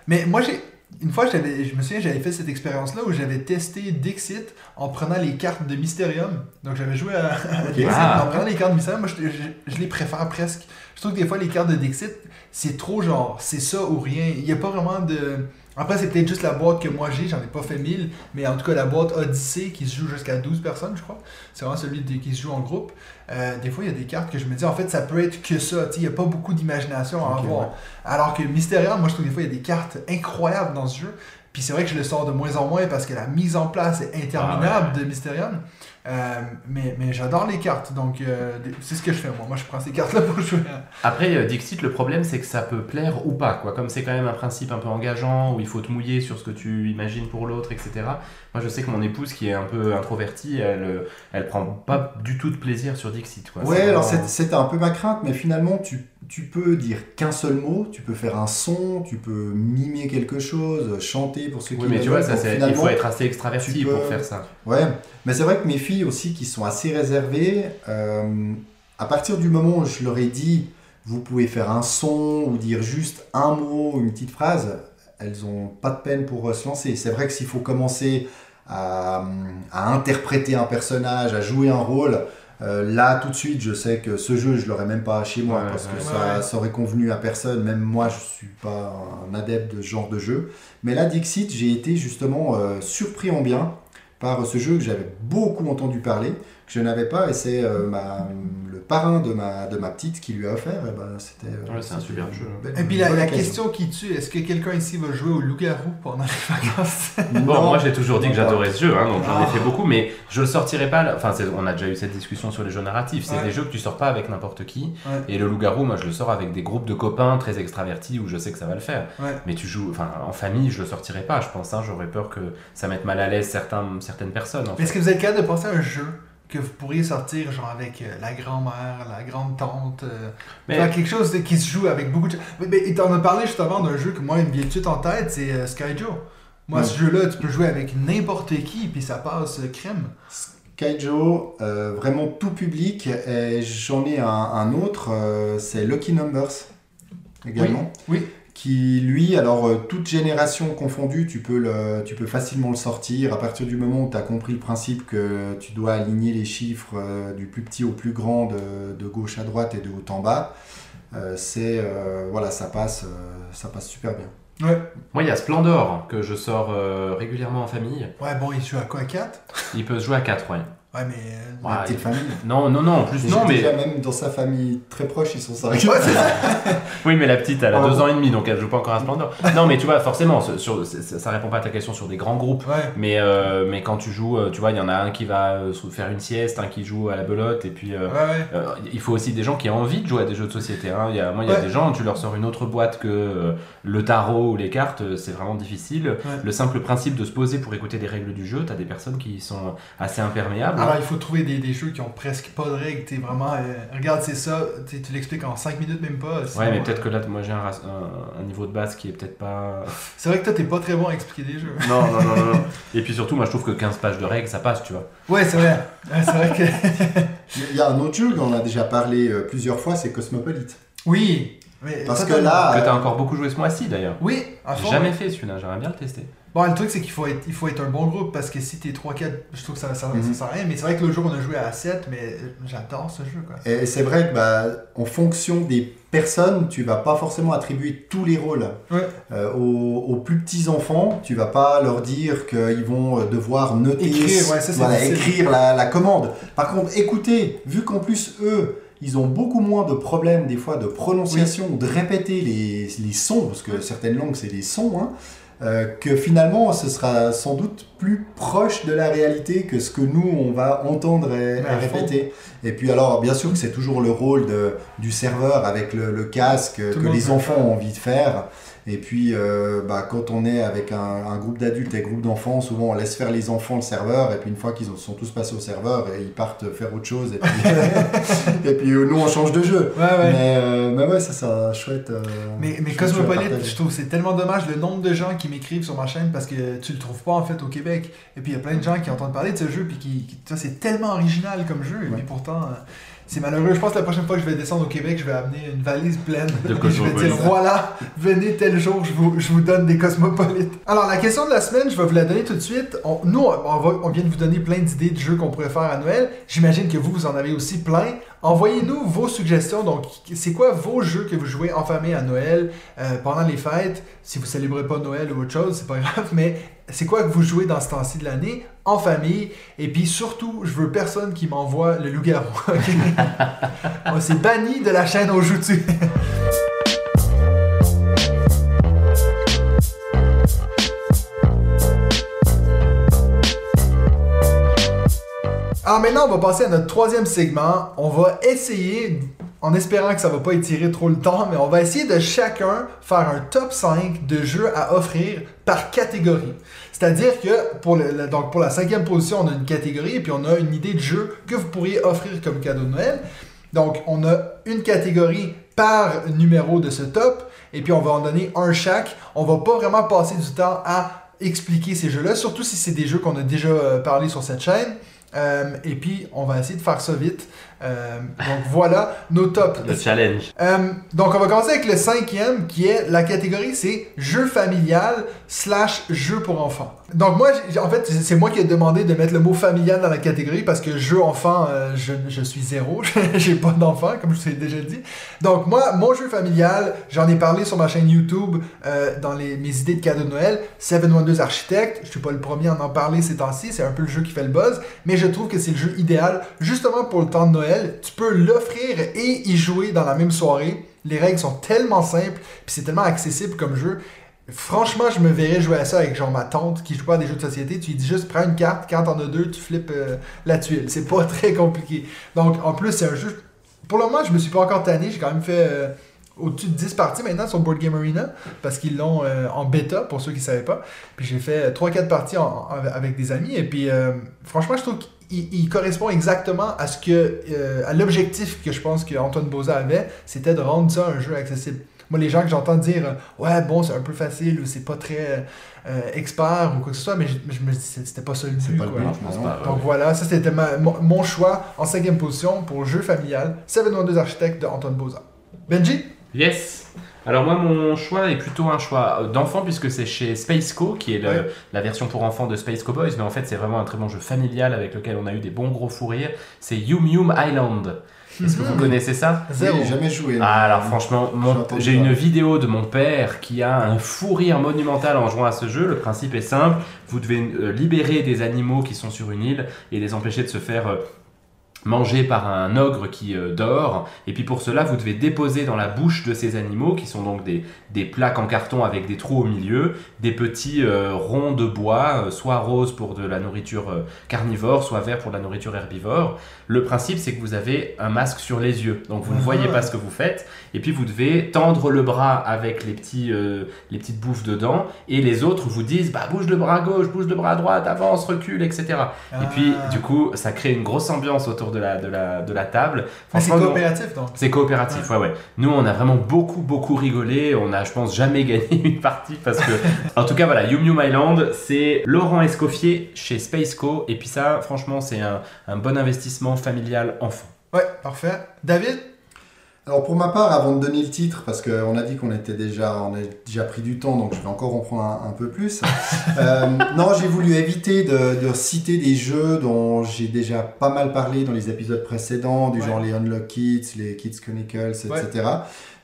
Mais moi j'ai une fois, je me souviens, j'avais fait cette expérience-là où j'avais testé Dixit en prenant les cartes de Mysterium. Donc, j'avais joué à, <laughs> Dixit en prenant les cartes de Mysterium. Moi, je, les préfère presque. Je trouve que des fois, les cartes de Dixit, c'est trop genre, c'est ça ou rien. Il n'y a pas vraiment de. Après, c'est peut-être juste la boîte que moi j'ai, j'en ai pas fait 1000, mais en tout cas, la boîte Odyssey qui se joue jusqu'à 12 personnes, je crois. C'est vraiment celui qui se joue en groupe. Euh, des fois, il y a des cartes que je me dis, en fait, ça peut être que ça. Il n'y a pas beaucoup d'imagination à avoir. Alors que Mysterium, moi, je trouve des fois, il y a des cartes incroyables dans ce jeu. Puis c'est vrai que je le sors de moins en moins parce que la mise en place est interminable ah de Mysterium. Euh, mais, mais j'adore les cartes, donc euh, c'est ce que je fais moi. Moi, je prends ces cartes-là pour jouer. Après, euh, Dixit, le problème, c'est que ça peut plaire ou pas. Quoi. Comme c'est quand même un principe un peu engageant, où il faut te mouiller sur ce que tu imagines pour l'autre, etc. Moi, je sais que mon épouse, qui est un peu introvertie, elle, elle prend pas du tout de plaisir sur Dixit. Quoi. Ouais, alors c'était un peu ma crainte, mais finalement, tu, tu peux dire qu'un seul mot, tu peux faire un son, tu peux mimer quelque chose, chanter pour ceux qui Oui, mais tu vois, ça, il faut être assez extraverti pour faire ça. Ouais, mais c'est vrai que mes filles, aussi qui sont assez réservées. Euh, à partir du moment où je leur ai dit, vous pouvez faire un son ou dire juste un mot, une petite phrase, elles ont pas de peine pour se lancer. C'est vrai que s'il faut commencer à, interpréter un personnage, à jouer un rôle, euh, là tout de suite je sais que ce jeu je l'aurais même pas chez moi parce que ça, ça, aurait convenu à personne. Même moi je suis pas un adepte de ce genre de jeu. Mais là Dixit j'ai été justement euh, surpris en bien par ce jeu que j'avais beaucoup entendu parler. Que je n'avais pas et c'est euh, ma- le parrain de ma, de ma petite qui lui a offert. Et ben, c'était, euh, Ouais, c'est un super jeu. belle- Et puis la, la question qui tue, est-ce que quelqu'un ici va jouer au loup-garou pendant les vacances? Bon, Non. moi j'ai toujours dit que j'adorais ce jeu, hein, donc j'en ai Ah. fait beaucoup, mais je le sortirai pas. Enfin, c'est- on a déjà eu cette discussion sur les jeux narratifs. C'est Ouais. des jeux que tu sors pas avec n'importe qui. Ouais. Et le loup-garou, moi je le sors avec des groupes de copains très extravertis où je sais que ça va le faire. Ouais. Mais tu joues, enfin, en famille, je le sortirai pas. Je pense, hein, j'aurais peur que ça mette mal à l'aise certains, certaines personnes. en Est-ce que vous êtes capable de penser à un jeu? Que vous pourriez sortir genre avec euh, la grand-mère, la grande-tante euh, Mais- faire quelque chose de- qui se joue avec beaucoup de... Mais, mais t'en as parlé justement d'un jeu que moi il me vient tout de suite en tête, c'est euh, Sky Joe. Moi ce jeu-là, tu peux jouer avec n'importe qui puis ça passe euh, crème. Kaijo, euh, vraiment tout public. Et j'en ai un, un autre, euh, c'est Lucky Numbers également. Oui, oui. Qui lui, alors euh, toute génération confondue, tu peux, le, tu peux facilement le sortir à partir du moment où tu as compris le principe que tu dois aligner les chiffres euh, du plus petit au plus grand, de, de gauche à droite et de haut en bas. Euh, c'est euh, voilà, ça passe, euh, ça passe super bien. Ouais. Moi, il y a Splendor que je sors euh, régulièrement en famille. Ouais, bon, il joue à quoi 4 Il peut se jouer à 4, ouais. Ouais, mais. euh, Ouais, La petite famille. Non, non, non, en plus, non, mais. déjà même dans sa famille très proche, ils sont ça. Ouais, c'est ça. <laughs> Oui, mais la petite, elle a Oh. deux ans et demi, donc elle joue pas encore à Splendor. non, mais tu vois, forcément, sur, ça répond pas à ta question sur des grands groupes. Ouais. Mais, euh, mais quand tu joues, euh, tu vois, il y en a un qui va faire une sieste, un qui joue à la belote, et puis euh, euh, il faut aussi des gens qui ont envie de jouer à des jeux de société. Hein. Il y a, moi, il y a des gens, tu leur sors une autre boîte que le tarot ou les cartes, c'est vraiment difficile. Le simple principe de se poser pour écouter des règles du jeu, tu as des personnes qui sont assez imperméables. Alors, il faut trouver des, des jeux qui ont presque pas de règles. T'es vraiment. euh, regarde, c'est ça. t'sais, tu l'expliques en 5 minutes, même pas. sinon, Ouais, mais euh, peut-être que là, moi j'ai un, un- un niveau de base qui est peut-être pas. <laughs> C'est vrai que toi, t'es pas très bon à expliquer des jeux. Non, non, non, non. non. <laughs> Et puis surtout, moi je trouve que 15 pages de règles, ça passe, tu vois. Ouais, c'est vrai. Ouais, c'est vrai que. <laughs> Il y a un autre jeu dont on a déjà parlé euh, plusieurs fois, c'est Cosmopolite. Oui. Mais Parce que là, Que euh, t'as encore beaucoup joué ce mois-ci d'ailleurs. Oui, à J'ai jamais fait celui-là, j'aimerais bien le tester. Bon, le truc, c'est qu'il faut être, il faut être un bon groupe parce que si t'es 3-4, je trouve que ça, ça, ça Mhm. sert à rien. Mais c'est vrai que le jour, on a joué à 7, mais euh, j'adore ce jeu, quoi. Et c'est vrai que bah, en fonction des personnes, tu vas pas forcément attribuer tous les rôles. Ouais. Euh, aux, aux plus petits enfants, tu vas pas leur dire qu'ils vont euh, devoir noter, Écrire, ouais, ça, voilà, écrire la, la commande. Par contre, écoutez, vu qu'en plus eux, ils ont beaucoup moins de problèmes des fois de prononciation, de répéter les, les sons, parce que certaines langues c'est des sons, hein, euh, que finalement ce sera sans doute plus proche de la réalité que ce que nous on va entendre et, répéter. Et puis alors bien sûr que c'est toujours le rôle de, du serveur avec le, le casque que les enfants ont envie de faire. Et puis euh, bah, quand on est avec un, un groupe d'adultes et un groupe d'enfants, souvent on laisse faire les enfants le serveur et puis une fois qu'ils ont- sont tous passés au serveur, et ils partent faire autre chose et puis, <laughs> et puis euh, nous on change de jeu. Ouais, ouais. Mais, euh, mais ouais, ça c'est un chouette. euh, Mais, mais Cosmopolite, je trouve c'est tellement dommage le nombre de gens qui m'écrivent sur ma chaîne parce que tu le trouves pas en fait au Québec. Et puis il y a plein de gens qui entendent parler de ce jeu puis qui, c'est tellement original comme jeu. Mais pourtant, c'est malheureux. Je pense que la prochaine fois que je vais descendre au Québec, je vais amener une valise pleine. De <laughs> Et je vais dire voilà, venez tel jour, je vous, je vous donne des Cosmopolites. Alors la question de la semaine, je vais vous la donner tout de suite. On- nous, on, on va- on vient de vous donner plein d'idées de jeux qu'on pourrait faire à Noël. J'imagine que vous, vous en avez aussi plein. Envoyez-nous vos suggestions. Donc, c'est quoi vos jeux que vous jouez en famille à Noël, euh, pendant les fêtes? Si vous célébrez pas Noël ou autre chose, c'est pas grave, mais c'est quoi que vous jouez dans ce temps-ci de l'année en famille? Et puis surtout, je veux personne qui m'envoie le loup-garou. <laughs> On s'est banni de la chaîne On joue Alors maintenant, on va passer à notre troisième segment. On va essayer, en espérant que ça va pas étirer trop le temps, mais on va essayer de chacun faire un top 5 de jeux à offrir par catégorie. C'est-à-dire que pour, la cinquième position, on a une catégorie et puis on a une idée de jeu que vous pourriez offrir comme cadeau de Noël. Donc on a une catégorie par numéro de ce top et puis on va en donner un chaque. On va pas vraiment passer du temps à expliquer ces jeux-là, surtout si c'est des jeux qu'on a déjà euh, parlé sur cette chaîne. Euh, et puis, on va essayer de faire ça vite. Euh, donc voilà nos tops. Le challenge. Euh, donc on va commencer avec le cinquième qui est la catégorie c'est jeu familial slash jeu pour enfants. Donc moi en fait c'est moi qui ai demandé de mettre le mot familial dans la catégorie parce que jeu enfant euh, je, je suis zéro, <laughs> j'ai pas d'enfant comme je vous ai déjà dit. Donc moi mon jeu familial j'en ai parlé sur ma chaîne YouTube dans les, mes idées de cadeaux de Noël Seven Wonders Architect. Je suis pas le premier à en parler ces temps-ci c'est un peu le jeu qui fait le buzz mais je trouve que c'est le jeu idéal justement pour le temps de Noël. Tu peux l'offrir et y jouer dans la même soirée. Les règles sont tellement simples, puis c'est tellement accessible comme jeu. Franchement, je me verrais jouer à ça avec genre ma tante qui joue pas à des jeux de société. Tu lui dis juste prends une carte, quand t'en as deux, tu flippes euh, la tuile. C'est pas <laughs> très compliqué. Donc en plus, c'est un jeu. Pour le moment, je me suis pas encore tanné. J'ai quand même fait euh, au-dessus de 10 parties maintenant sur Board Game Arena parce qu'ils l'ont euh, en bêta pour ceux qui savaient pas. Puis j'ai fait 3-4 parties en- en- avec des amis et puis euh, franchement je trouve qu'il il correspond exactement à ce que euh, à l'objectif que je pense que Antoine Boza avait, c'était de rendre ça un jeu accessible. Moi les gens que j'entends dire ouais bon c'est un peu facile ou c'est pas très euh, expert ou quoi que ce soit mais je, je me dis c'était pas ça le but pas le quoi. but, je pense non. pas. Donc voilà, ça c'était ma- mon, mon choix en cinquième position pour jeu familial, Seven Wonders Architect de Antoine Boza. Benji? Yes. Alors moi, mon choix est plutôt un choix euh, d'enfant puisque c'est chez Spaceco, qui est le- Ouais. la version pour enfants de Space Cowboys, mais en fait c'est vraiment un très bon jeu familial avec lequel on a eu des bons gros fous rires. C'est Yum Yum Island. Est-ce que vous Mhm. connaissez ça Zéro. Oui, jamais joué. Ah, alors franchement, J'ai une vidéo de mon père qui a un fou rire monumental en jouant à ce jeu. Le principe est simple, vous devez euh, libérer des animaux qui sont sur une île et les empêcher de se faire euh, manger par un ogre qui euh, dort. Et puis pour cela, vous devez déposer dans la bouche de ces animaux, qui sont donc des, des plaques en carton avec des trous au milieu, des petits euh, ronds de bois, euh, soit rose pour de la nourriture carnivore, soit vert pour de la nourriture herbivore. Le principe, c'est que vous avez un masque sur les yeux, donc vous ne Ah. voyez pas ce que vous faites. Et puis vous devez tendre le bras avec les, petits, les petites bouffes dedans, et les autres vous disent bah bouge le bras gauche, bouge le bras droite, avance, recule, etc. Et puis Ah. du coup, ça crée une grosse ambiance autour de la, de la, de la table. Mais c'est coopératif donc. c'est coopératif, ouais, ouais. Nous, on a vraiment beaucoup, beaucoup rigolé. On a, je pense, jamais <laughs> gagné une partie parce que. en tout cas, voilà, Yum Yum Island, c'est Laurent Escoffier chez Spaceco. Et puis, ça, franchement, c'est un, un bon investissement familial enfant. Ouais, parfait. David? Alors pour ma part, avant de donner le titre, parce qu'on a dit qu'on était déjà, on a déjà pris du temps, donc je vais encore en prendre un, un peu plus. <laughs> Euh, non, j'ai voulu éviter de, de citer des jeux dont j'ai déjà pas mal parlé dans les épisodes précédents, du Ouais. genre les Unlock Kids, les Kids Chronicles, etc. Ouais.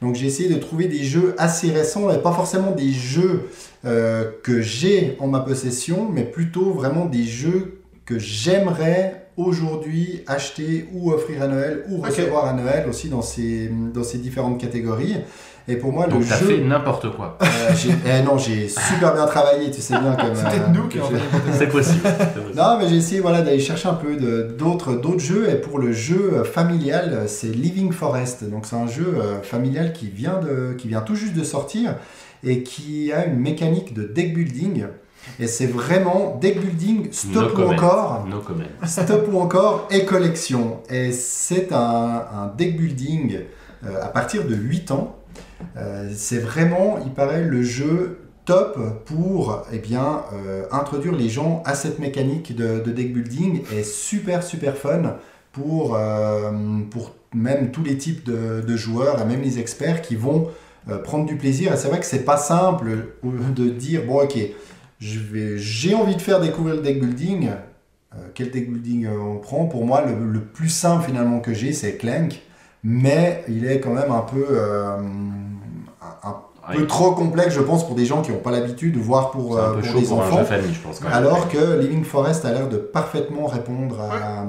Donc j'ai essayé de trouver des jeux assez récents, et pas forcément des jeux euh, que j'ai en ma possession, mais plutôt vraiment des jeux que j'aimerais aujourd'hui acheter ou offrir à Noël ou recevoir à Noël aussi dans ces, dans ces différentes catégories. Et pour moi, Donc, le t'as jeu... fait n'importe quoi. Euh, j'ai- eh non, j'ai super bien travaillé, tu sais bien comme... C'est euh, peut-être nous qui C'est possible. non, mais j'ai essayé voilà, d'aller chercher un peu de- d'autres d'autres jeux. Et pour le jeu euh, familial, euh, c'est Living Forest. Donc c'est un jeu euh, familial qui vient, de, qui vient tout juste de sortir et qui a une mécanique de deck building. Et c'est vraiment deck building, stop No ou encore, No stop ou encore et collection. Et c'est un, un deck building euh, à partir de 8 ans. Euh, c'est vraiment, il paraît, le jeu top pour eh bien, euh, introduire les gens à cette mécanique de, de deck building et super super fun pour, euh, pour même tous les types de, de joueurs et même les experts qui vont euh, prendre du plaisir. Et c'est vrai que c'est pas simple de dire bon ok, j'ai envie de faire découvrir le deck building. Euh, quel deck building euh, on prend? Pour moi, le, le plus simple finalement que j'ai, c'est Clank, mais il est quand même un peu, euh, un, peu trop complexe, je pense, pour des gens qui n'ont pas l'habitude, voire pour, C'est un euh, peu pour chaud les pour un enfants. jeu famille, je pense. Quand même. Alors que Living Forest a l'air de parfaitement répondre à,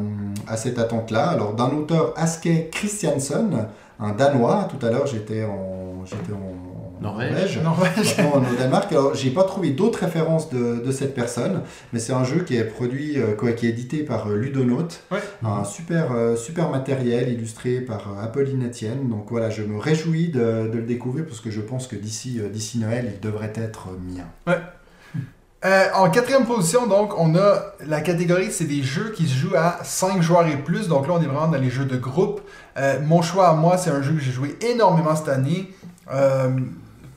à cette attente-là. Alors d'un auteur Aske Christiansen, un Danois. Tout à l'heure j'étais en, j'étais en Norvège. Norvège. Maintenant, au Danemark. Alors, j'ai pas trouvé d'autres références de, de cette personne, mais c'est un jeu qui est produit, euh, quoi, qui est édité par euh, Ludonaut. Ouais. Un super, euh, super matériel illustré par euh, Apolline Etienne. Donc voilà, je me réjouis de, de le découvrir parce que je pense que d'ici, euh, d'ici Noël, il devrait être euh, mien. Euh, en quatrième position, donc, on a la catégorie, c'est des jeux qui se jouent à 5 joueurs et plus. Donc là, on est vraiment dans les jeux de groupe. Euh, mon choix à moi, c'est un jeu que j'ai joué énormément cette année. Euh,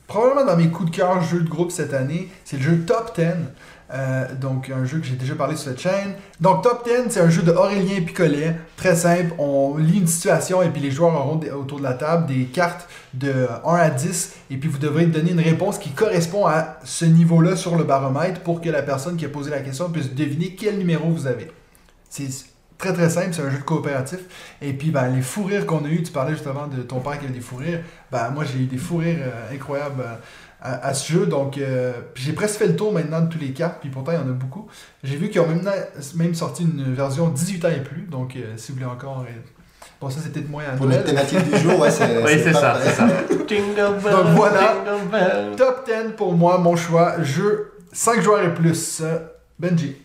probablement dans mes coups de cœur jeux de groupe cette année, c'est le jeu Top 10. Euh, donc, un jeu que j'ai déjà parlé sur cette chaîne. Donc, Top 10, c'est un jeu de Aurélien Picolet. Très simple. On lit une situation et puis les joueurs auront autour de la table des cartes de 1 à 10. Et puis, vous devrez donner une réponse qui correspond à ce niveau-là sur le baromètre pour que la personne qui a posé la question puisse deviner quel numéro vous avez. C'est très très simple, c'est un jeu de coopératif. Et puis, ben, les fous rires qu'on a eu, tu parlais justement de ton père qui avait des fous rires. Ben, moi, j'ai eu des fous rires euh, incroyables euh, à, à ce jeu. Donc, euh, j'ai presque fait le tour maintenant de tous les cartes, puis pourtant, il y en a beaucoup. J'ai vu qu'ils ont même, même sorti une version 18 ans et plus. Donc, euh, si vous voulez encore. euh, Bon, ça, c'est peut-être moins à Pour Noël. notre thématique du jour, ouais, c'est <laughs> Oui, c'est ça, c'est ça. <laughs> Donc voilà. Top 10 pour moi, mon choix. Jeu 5 joueurs et plus. Benji.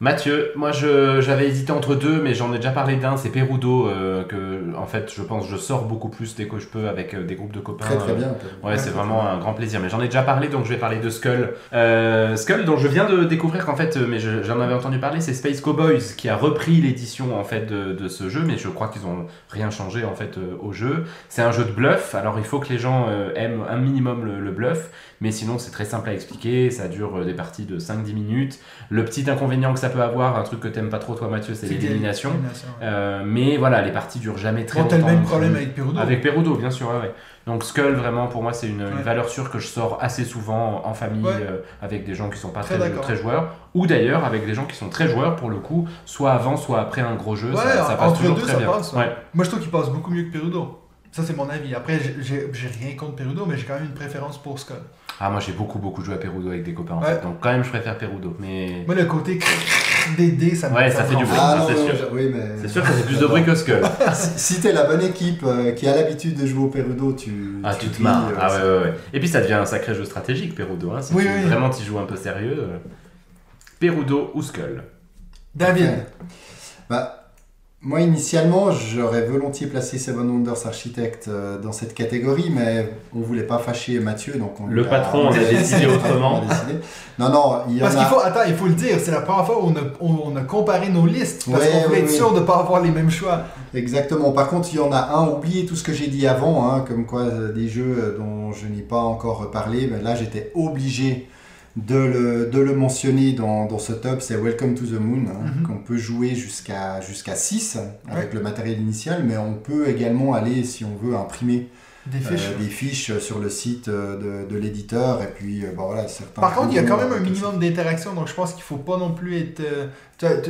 Mathieu, moi je- j'avais hésité entre deux, mais j'en ai déjà parlé d'un, c'est Perudo, euh, que en fait je pense je sors beaucoup plus dès que je peux avec euh, des groupes de copains. Très très euh, bien. Ouais, c'est vraiment un grand plaisir. Mais j'en ai déjà parlé, donc je vais parler de Skull. Euh, Skull, dont je viens de découvrir qu'en fait, mais je- j'en avais entendu parler, c'est Space Cowboys qui a repris l'édition en fait de, de ce jeu, mais je crois qu'ils ont rien changé en fait au jeu. C'est un jeu de bluff. Alors il faut que les gens aiment un minimum le, le bluff, mais sinon c'est très simple à expliquer. Ça dure euh, des parties de 5-10 minutes. Le petit inconvénient que ça peut avoir, un truc que t'aimes pas trop toi Mathieu, c'est l'élimination. Euh, mais voilà, les parties durent jamais très Bon, t'as longtemps. le même problème avec Perudo. Avec Perudo, bien sûr, ouais, ouais. Donc Skull, vraiment, pour moi, c'est une, valeur sûre que je sors assez souvent en famille, Ouais. euh, avec des gens qui sont pas Très très, joueurs, ou d'ailleurs avec des gens qui sont très joueurs, pour le coup, soit avant, soit après un gros jeu, Ouais, ça, ça passe entre toujours deux, très ça bien. passe. Moi, je trouve qu'il passe beaucoup mieux que Perudo. Ça, c'est mon avis. Après, j'ai rien contre Perudo, mais j'ai quand même une préférence pour Skull. Ah, moi j'ai beaucoup, beaucoup joué à Perudo avec des copains, en Ouais. fait. Donc quand même, je préfère Perudo, mais... Moi, le côté <laughs> des dés, ça me Ouais, ça fait du bruit. Ah c'est sûr. oui, mais. C'est sûr que ça fait plus de bruit que Skull. <laughs> Si, si t'es la bonne équipe euh, qui a l'habitude de jouer au Perudo, tu. Ah, tu te marres. euh, Ah c'est- ouais, ouais, ouais. Et puis ça devient un sacré jeu stratégique, Perudo. Hein, si Oui, tu, oui. vraiment tu joues un peu sérieux. Perudo ou Skull? David. Bah, moi, initialement, j'aurais volontiers placé Seven Wonders Architect euh, dans cette catégorie, mais on voulait pas fâcher Mathieu, donc on Le patron en a décidé autrement. on a <laughs> décidé. Non, non, il y en Parce a. qu'il faut, attends, il faut le dire, c'est la première fois où on a, on, on a comparé nos listes. Parce Ouais, qu'on voulait ouais, être sûr de ne pas avoir les mêmes choix. Exactement. Par contre, il y en a un, oubliez tout ce que j'ai dit avant, hein, comme quoi euh, des jeux euh, dont je n'ai pas encore parlé. Ben là, j'étais obligé de le, de le mentionner dans, dans ce top. C'est Welcome to the Moon, hein, Mhm. qu'on peut jouer jusqu'à jusqu'à 6 avec le matériel initial, mais on peut également aller, si on veut, imprimer Des euh, fiches. des fiches sur le site euh, de, de l'éditeur. Et puis, euh, bon, voilà, certains. Par contre, il y a quand même un euh, minimum d'interaction, donc je pense qu'il faut pas non plus être. euh,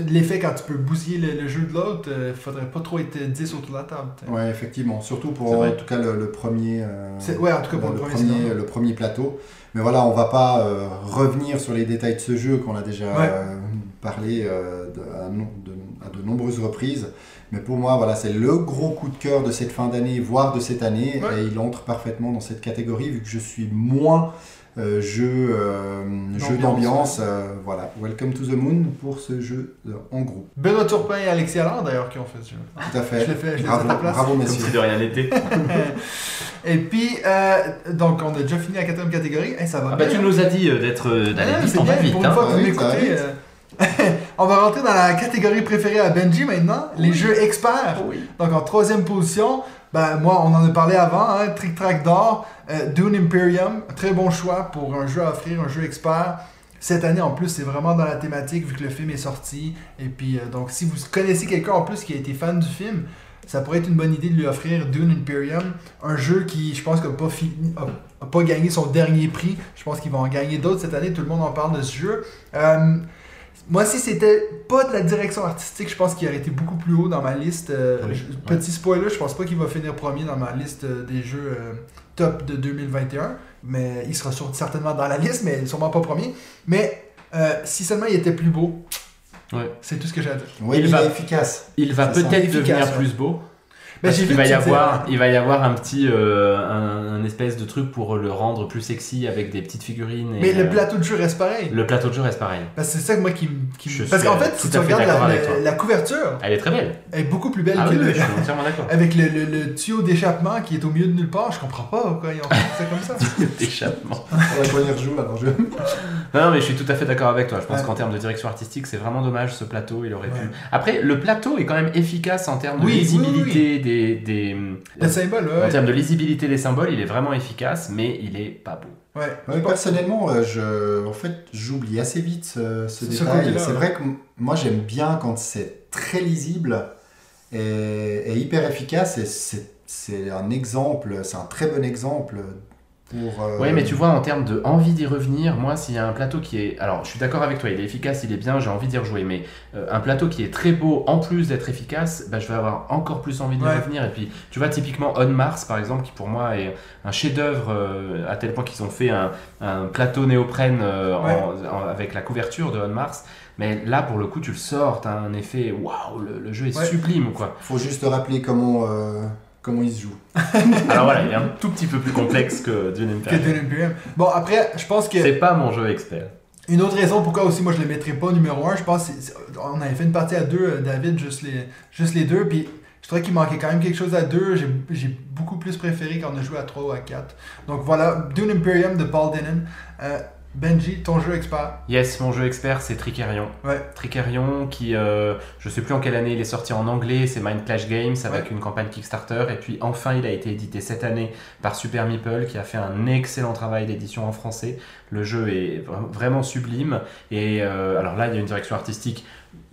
L'effet quand tu peux bousiller le, le jeu de l'autre, il faudrait pas trop être 10 autour de la table. sais. Ouais, effectivement. Surtout C'est pour, vrai. en tout cas, le, le premier. euh, Ouais, en tout cas pour le, le, premier, le premier plateau. Mais voilà, on va pas euh, revenir sur les détails de ce jeu qu'on a déjà Ouais. euh, parlé euh, de- à, no- de, à de nombreuses reprises. Mais pour moi, voilà, c'est le gros coup de cœur de cette fin d'année, voire de cette année. Ouais. Et il entre parfaitement dans cette catégorie vu que je suis moins euh, jeu, euh, jeu D'ambiance, euh, voilà, Welcome to the Moon pour ce jeu en groupe. Benoît Turpin et Alexis Allard d'ailleurs qui ont fait ce jeu. Tout à fait. Je l'ai fait, je l'ai fait bravo, à ta place. bravo Comme messieurs. si de rien n'était. <laughs> Et puis, euh, donc on a déjà fini la quatrième catégorie. Hey, ça va Ah bah bien. tu nous as dit d'être euh, d'aller Ah, vite, c'est on va bien, vite. pour une hein. fois que vous Ah oui, ça va m'écoutez. <laughs> on va rentrer dans la catégorie préférée à Benji maintenant, les jeux experts. Oui. Donc en troisième position, ben, moi on en a parlé avant, hein, Trick Track d'or, euh, Dune Imperium, très bon choix pour un jeu à offrir, un jeu expert. Cette année en plus c'est vraiment dans la thématique vu que le film est sorti. Et puis euh, donc si vous connaissez quelqu'un en plus qui a été fan du film, ça pourrait être une bonne idée de lui offrir Dune Imperium, un jeu qui je pense n'a pas, fini- a- a pas gagné son dernier prix. Je pense qu'ils vont en gagner d'autres cette année, tout le monde en parle de ce jeu. Euh, moi, si c'était pas de la direction artistique, je pense qu'il aurait été beaucoup plus haut dans ma liste. Euh, Oui, je- ouais. Petit spoiler, je pense pas qu'il va finir premier dans ma liste euh, des jeux euh, top de 2021. Mais il sera sur- certainement dans la liste, mais sûrement pas premier. Mais euh, si seulement il était plus beau, Ouais. c'est tout ce que j'ai à dire. Oui, Il il, va- est efficace. Il va peut-être devenir ouais. plus beau. Parce qu'il va y avoir, il va y avoir un petit, euh, un, un espèce de truc pour le rendre plus sexy avec des petites figurines. et, Mais le euh, plateau de jeu reste pareil. le plateau de jeu reste pareil. Parce que c'est ça que moi qui, me- qui Je Parce qu'en fait, si tu regardes la, la- la couverture, Elle est très belle. elle est beaucoup plus belle Ah que oui, le, je suis entièrement d'accord. Avec le, le- le tuyau d'échappement qui est au milieu de nulle part, je comprends pas pourquoi ils ont fait ça comme ça. <laughs> Échappement. On va pas y rejouer alors je. Non, non, mais je suis tout à fait d'accord avec toi. Je pense Ouais. qu'en termes de direction artistique, c'est vraiment dommage ce plateau. Il aurait Ouais. pu. Après, le plateau est quand même efficace en termes de Oui, oui, des, des Le symbole, ouais. en termes de lisibilité des symboles, il est vraiment efficace, mais il est pas beau. Ouais. Ouais, personnellement, euh, je, en fait, j'oublie assez vite ce, ce détail. C'est ouais. vrai que moi, j'aime bien quand c'est très lisible et, et hyper efficace. Et c'est, c'est un exemple, c'est un très bon exemple pour. euh, Ouais, mais tu vois, en termes de envie d'y revenir, moi, s'il y a un plateau qui est. Alors, je suis d'accord avec toi, il est efficace, il est bien, j'ai envie d'y rejouer, mais euh, un plateau qui est très beau, en plus d'être efficace, bah, je vais avoir encore plus envie d'y Ouais. revenir. Et puis, tu vois, typiquement On Mars, par exemple, qui pour moi est un chef-d'œuvre euh, à tel point qu'ils ont fait un, un plateau néoprène euh, en- Ouais. en- avec la couverture de On Mars. Mais là, pour le coup, tu le sors, t'as un effet waouh, le, le jeu est Ouais. sublime, quoi. Faut juste rappeler comment, euh, comment il se joue. <laughs> Alors voilà, il est un <laughs> tout petit peu plus complexe que Dune Que Imperium. Dune Imperium. Bon, après, je pense que. C'est pas mon jeu expert. Une autre raison pourquoi aussi moi je le mettrais pas numéro 1, je pense, on avait fait une partie à deux, euh, David, juste les, juste les deux, puis je trouvais qu'il manquait quand même quelque chose à deux. J'ai, j'ai beaucoup plus préféré quand on a joué à 3 ou à 4. Donc voilà, Dune Imperium de Paul Denon. Euh, Benji, ton jeu expert. Yes, mon jeu expert, c'est Tricerion. Ouais. Tricerion, qui, euh, je sais plus en quelle année il est sorti en anglais, c'est Mind Clash Games avec Ouais. une campagne Kickstarter. Et puis enfin, il a été édité cette année par Super Meeple, qui a fait un excellent travail d'édition en français. Le jeu est vra- vraiment sublime. Et euh, alors là, il y a une direction artistique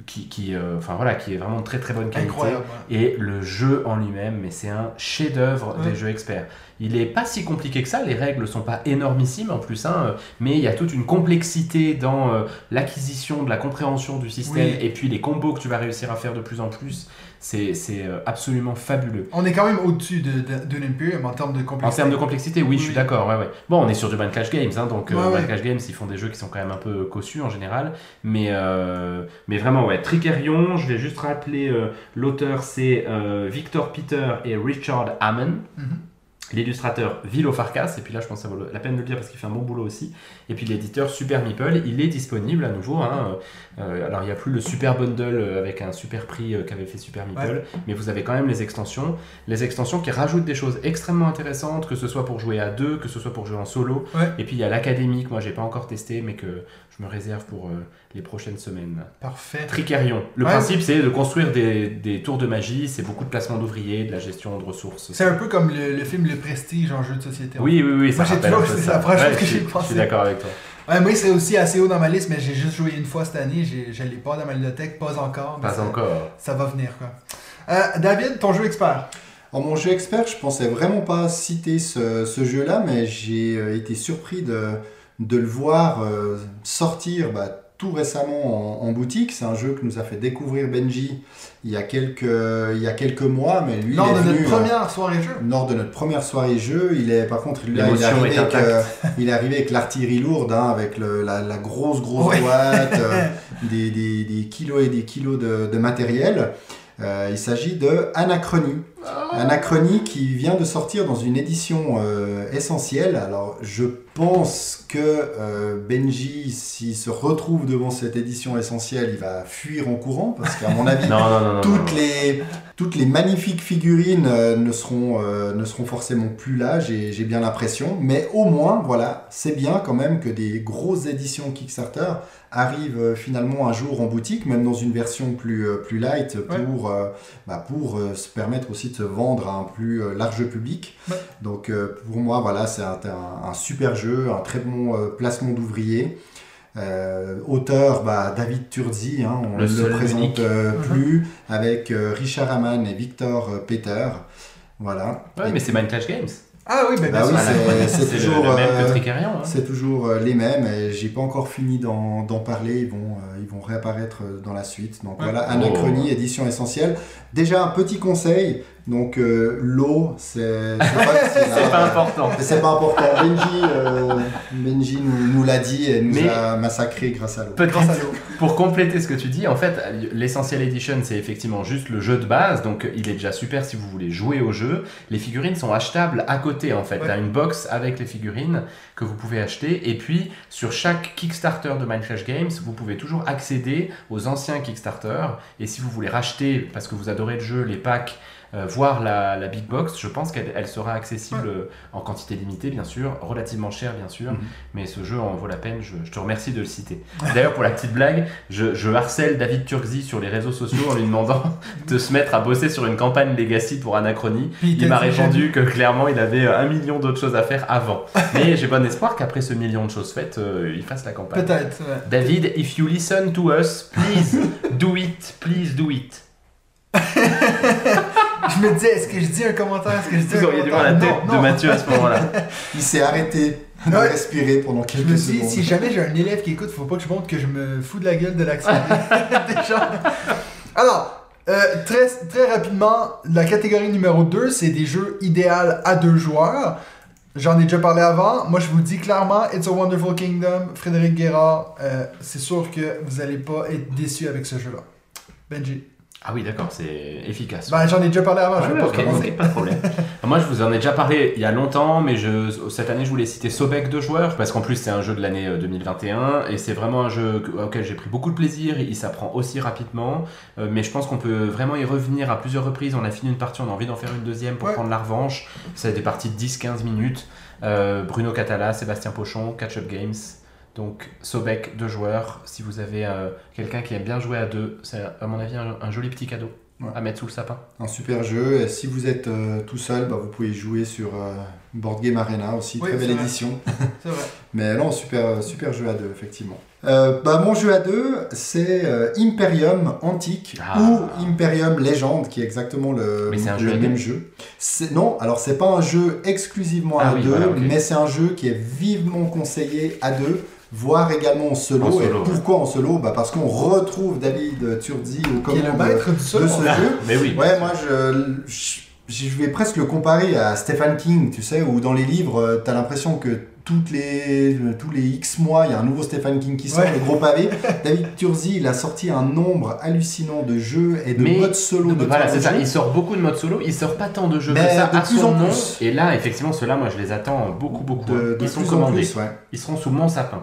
qui, qui, euh, voilà, qui est vraiment de très très bonne qualité. Incroyable. ouais. Et le jeu en lui-même, mais c'est un chef-d'œuvre Ouais. des jeux experts. Il est pas si compliqué que ça, les règles sont pas énormissimes en plus, hein, mais il y a toute une complexité dans euh, l'acquisition, de la compréhension du système, Oui. et puis les combos que tu vas réussir à faire de plus en plus. C'est c'est, euh, absolument fabuleux. On est quand même au-dessus de, de Imperium en termes de En complexité. termes de complexité, oui, je suis d'accord. Ouais, ouais. Bon, on est sur du Mind Clash Games, hein, donc euh, Ouais, Clash Games, ils font des jeux qui sont quand même un peu cossus en général. Mais, euh, mais vraiment, ouais. Tricerion, je vais juste rappeler euh, l'auteur, c'est euh, Victor Peter et Richard Hammond. Mhm. L'illustrateur Vilo Farkas, et puis là je pense que ça vaut la peine de le dire parce qu'il fait un bon boulot aussi. Et puis l'éditeur Super Meeple, il est disponible à nouveau. hein. Euh, alors il n'y a plus le super bundle euh, avec un super prix euh, qu'avait fait Super Meeple, mais vous avez quand même les extensions. Les extensions qui rajoutent des choses extrêmement intéressantes, que ce soit pour jouer à deux, que ce soit pour jouer en solo. Ouais. Et puis il y a l'académie que moi j'ai pas encore testé, mais que je me réserve pour euh, les prochaines semaines. Parfait. Tricerion. Le Ouais. principe c'est de construire des, des tours de magie, c'est beaucoup de placement d'ouvriers, de la gestion de ressources. C'est un peu comme le, le film Le Prestige en jeu de société. Oui, oui, oui, ça Moi, j'ai toujours- un peu c'est ça. la première chose que je j'ai suis- Je pensé. suis d'accord avec toi. Ouais, moi, c'est aussi assez haut dans ma liste, mais j'ai juste joué une fois cette année. Je ne l'ai pas dans ma bibliothèque, pas encore. mais Pas ça, encore. Ça va venir, quoi. Euh, David, ton jeu expert. En mon jeu expert, je pensais vraiment pas citer ce, ce jeu-là, mais j'ai euh, été surpris de, de le voir euh, sortir bah, tout récemment en, en boutique. C'est un jeu que nous a fait découvrir Benji il y a quelques, il y a quelques mois, mais lui, Lors il est de venu, notre euh, première soirée jeu. lors de notre première soirée jeu, il est par contre il, là, il est arrivé est avec, euh, il est arrivé avec l'artillerie lourde, hein, avec le- la, la grosse grosse Ouais. boîte, euh, <laughs> des, des- des kilos et des kilos de, de matériel. Euh, il s'agit de Anachronie. Anachronie qui vient de sortir dans une édition euh, essentielle. Alors je pense que euh, Benji, s'il se retrouve devant cette édition essentielle, il va fuir en courant parce qu'à mon avis, <laughs> Non, non, non, non. toutes non. les, toutes les magnifiques figurines euh, ne, seront, euh, ne seront forcément plus là, j'ai j'ai bien l'impression. Mais au moins, voilà, c'est bien quand même que des grosses éditions Kickstarter arrivent euh, finalement un jour en boutique, même dans une version plus, plus light, pour, euh, bah, pour euh, se permettre aussi de se vendre à un plus euh, large public. Ouais. Donc euh, pour moi, voilà, c'est un, un- un super jeu, un très bon euh, placement d'ouvriers. Euh, auteur, bah, David Turzi, hein, on ne le présente Mhm. plus, avec euh, Richard Hamann et Victor euh, Peter. Voilà. Ouais, Et- mais c'est Mind Clash Games. Ah oui, Bah sûr. c'est- toujours, le, même hein. c'est toujours les mêmes et j'ai pas encore fini d'en parler. Ils vont, ils vont réapparaître dans la suite. Donc Ouais. voilà, Oh. Anachronie, édition essentielle. Déjà un petit conseil. Donc euh, l'eau, c'est c'est pas, <laughs> important. c'est pas important. Benji, euh, Benji nous, nous l'a dit et nous Mais- a massacré grâce à l'eau. Pour compléter ce que tu dis, en fait, l'Essential Edition, c'est effectivement juste le jeu de base, donc il est déjà super si vous voulez jouer au jeu. Les figurines sont achetables à côté, en fait. Ouais. Tu as une box avec les figurines que vous pouvez acheter, et puis sur chaque Kickstarter de Mind Clash Games, vous pouvez toujours accéder aux anciens Kickstarter, et si vous voulez racheter, parce que vous adorez le jeu, les packs euh, voir la, la big box, je pense qu'elle elle sera accessible en quantité limitée, bien sûr, relativement cher, bien sûr, Mhm. mais ce jeu en vaut la peine. Je, je te remercie de le citer. D'ailleurs, pour la petite blague, je, je harcèle David Turkzy sur les réseaux sociaux en lui demandant <laughs> de se mettre à bosser sur une campagne Legacy pour Anachronie. Puis Il m'a répondu que clairement il avait euh, un million d'autres choses à faire avant. <laughs> Mais j'ai bon espoir qu'après ce million de choses faites, euh, il fasse la campagne. Peut-être. ouais. David, if you listen to us, please do it, please do it. <laughs> Je me disais, est-ce que je dis un commentaire? Est-ce que je dis Vous un auriez dû voir la tête Non, de non. Mathieu à ce moment-là. <laughs> Il s'est arrêté de Ouais. respirer pendant Je quelques me suis dit, secondes. si jamais j'ai un élève qui écoute, faut pas que je montre que je me fous de la gueule de l'accent <laughs> des gens. Alors, euh, très, très rapidement, la catégorie numéro 2, c'est des jeux idéal à deux joueurs. J'en ai déjà parlé avant. Moi, je vous dis clairement, It's a Wonderful Kingdom, Frédéric Guérard, euh, c'est sûr que vous allez pas être déçu avec ce jeu-là. Benji. Ah oui, d'accord, c'est efficace. Ben, j'en ai déjà parlé avant, je vais pas ok, recommencer. ok, pas de problème. <laughs> Moi, je vous en ai déjà parlé il y a longtemps, mais je, cette année, je voulais citer Sobek de joueurs, parce qu'en plus, c'est un jeu de l'année euh, 2021, et c'est vraiment un jeu auquel j'ai pris beaucoup de plaisir. Il s'apprend aussi rapidement, euh, mais je pense qu'on peut vraiment y revenir à plusieurs reprises. On a fini une partie, on a envie d'en faire une deuxième pour Ouais. prendre la revanche. C'est des parties de 10-15 minutes. Euh, Bruno Catala, Sébastien Pochon, Catch Up Games. Donc, Sobek de joueurs. Si vous avez euh, quelqu'un qui aime bien jouer à deux, c'est à mon avis un, un joli petit cadeau Ouais. à mettre sous le sapin. Un super jeu. Et si vous êtes euh, tout seul, bah, vous pouvez jouer sur euh, Board Game Arena aussi. Oui, Très belle vrai. édition. <laughs> C'est vrai. <laughs> Mais non, super, super jeu à deux, effectivement. Euh, bah, mon jeu à deux, c'est euh, Imperium Antique Ah. ou Imperium Legend, qui est exactement le, Mais c'est un le jeu à même deux jeu. Non, alors c'est pas un jeu exclusivement Ah à oui, deux, voilà, mais c'est un jeu qui est vivement conseillé à deux, voire également en solo. En solo, Et ouais. pourquoi en solo bah Parce qu'on retrouve David est le commandes de ce jeu. Mais oui. Ouais, moi je, je, je vais presque le comparer à Stephen King, tu sais, où dans les livres, tu as l'impression que toutes les, tous les X mois, il y a un nouveau Stephen King qui sort, Ouais. le gros pavé. <laughs> David Turzi, il a sorti un nombre hallucinant de jeux et de Mais- modes solo de Voilà, c'est ça. Il sort beaucoup de modes solo. Il sort pas tant de jeux Mais que ça de à plus son en nom. plus. Et là, effectivement, ceux-là, moi, je les attends beaucoup, beaucoup. De, de Ils sont commandés. plus, ouais. Ils seront sous mon sapin.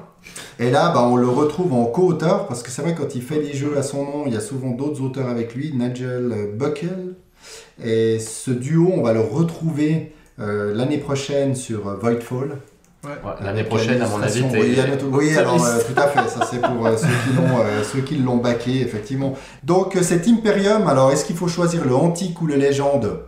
Et là, bah, on le retrouve en co-auteur, parce que c'est vrai, quand il fait des jeux à son nom, il y a souvent d'autres auteurs avec lui, Nigel Buckle. Et ce duo, on va le retrouver euh, l'année prochaine sur Voidfall. Ouais, L'année prochaine, à mon avis, Oui, alors euh, tout à fait, ça c'est pour euh, ceux qui l'ont euh, ceux qui l'ont baqué, effectivement. Donc cet Imperium, alors est-ce qu'il faut choisir le antique ou le légende?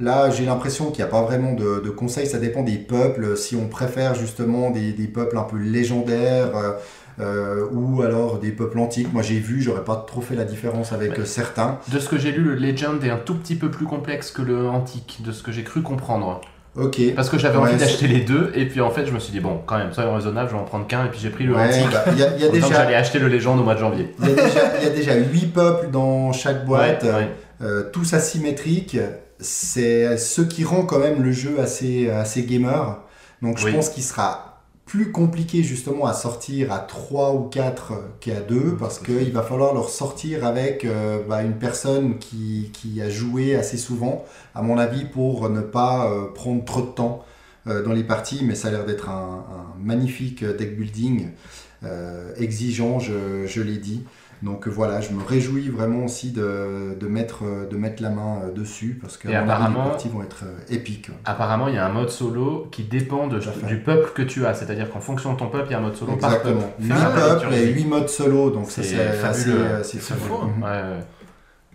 Là, j'ai l'impression qu'il n'y a pas vraiment de, de conseils, ça dépend des peuples. Si on préfère justement des, des peuples un peu légendaires euh, euh, ou alors des peuples antiques, moi j'ai vu, j'aurais pas trop fait la différence avec Ouais. euh, certains. De ce que j'ai lu, le Legend est un tout petit peu plus complexe que le Antique, de ce que j'ai cru comprendre. Ok. Parce que j'avais Ouais, envie d'acheter les deux, et puis en fait, je me suis dit, bon, quand même, soyons raisonnables, je vais en prendre qu'un, et puis j'ai pris le Ouais, Antique. bah, y a, y déjà j'allais acheter le Legend au mois de janvier. il y a déjà il y a déjà huit peuples dans chaque boîte. Ouais. Euh, tous asymétriques, c'est ce qui rend quand même le jeu assez, assez gamer. Donc je Oui. pense qu'il sera plus compliqué justement à sortir à 3 ou 4 qu'à 2 parce qu'il va falloir leur sortir avec euh, bah, une personne qui, qui a joué assez souvent, à mon avis, pour ne pas euh, prendre trop de temps euh, dans les parties. Mais ça a l'air d'être un, un magnifique deck building, exigeant, je, je l'ai dit. Donc euh, voilà, je me réjouis vraiment aussi de, de, mettre, euh, de mettre la main euh, dessus parce que avis, les apparemment- parties vont être épiques. Apparemment, il y a un mode solo qui dépend de- du peuple que tu as. C'est-à-dire qu'en fonction de ton peuple, il y a un mode solo par Exactement. peuple. 8 Ah, peuples et dis. 8 modes solo, donc ça C'est c'est assez, fabuleux. assez C'est fabuleux. fou. Ouais, ouais.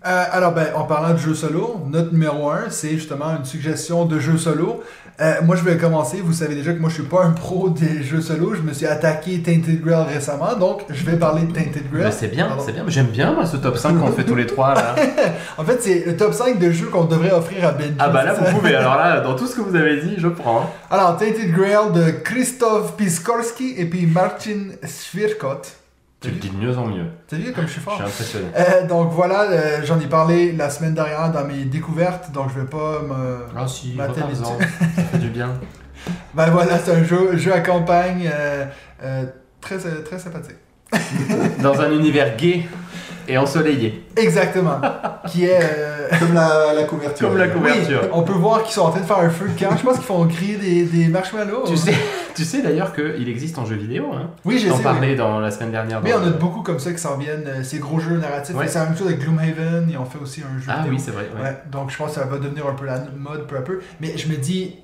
Euh, alors, ben, en parlant de jeux solo, notre numéro 1, c'est justement une suggestion de jeux solo. Euh, moi, je vais commencer. Vous savez déjà que moi, je suis pas un pro des jeux solo. Je me suis attaqué Tainted Grail récemment, donc je vais parler de Tainted Grail. C'est bien, c'est bien. J'aime bien, moi, ce top 5 qu'on fait tous les trois, là. <laughs> En fait, c'est le top 5 de jeux qu'on devrait offrir à Benji. Ah bah là, ça? vous pouvez. Alors là, dans tout ce que vous avez dit, je prends. Alors, Tainted Grail de Krzysztof Piskorski et puis Marcin Swirkot. Tu le dis de mieux en mieux. T'as vu comme je suis Je fort? suis impressionné. Euh, donc voilà, euh, j'en ai parlé la semaine dernière dans mes découvertes, donc je vais pas me... Ah si. Ça <laughs> fait du bien. Ben voilà, c'est un jeu, jeu à campagne euh, euh, très, très sympathique. Dans un univers gay. Et ensoleillé. Exactement. qui est. euh, Comme la, la couverture. Comme la couverture. Oui, on peut voir qu'ils sont en train de faire un feu de camp. Je pense qu'ils font griller des, des marshmallows. Tu sais, tu sais d'ailleurs qu'il existe en jeu vidéo. Hein. Oui, J'en sais. oui. dans la semaine dernière. Mais dans on a beaucoup comme ça qui s'en viennent. euh, Ces gros jeux narratifs. Ouais. C'est la même chose avec Gloomhaven. Ils ont fait aussi un jeu Ah vidéo. oui, c'est vrai. ouais. Ouais, donc je pense que ça va devenir un peu la mode peu à peu. Mais je me dis,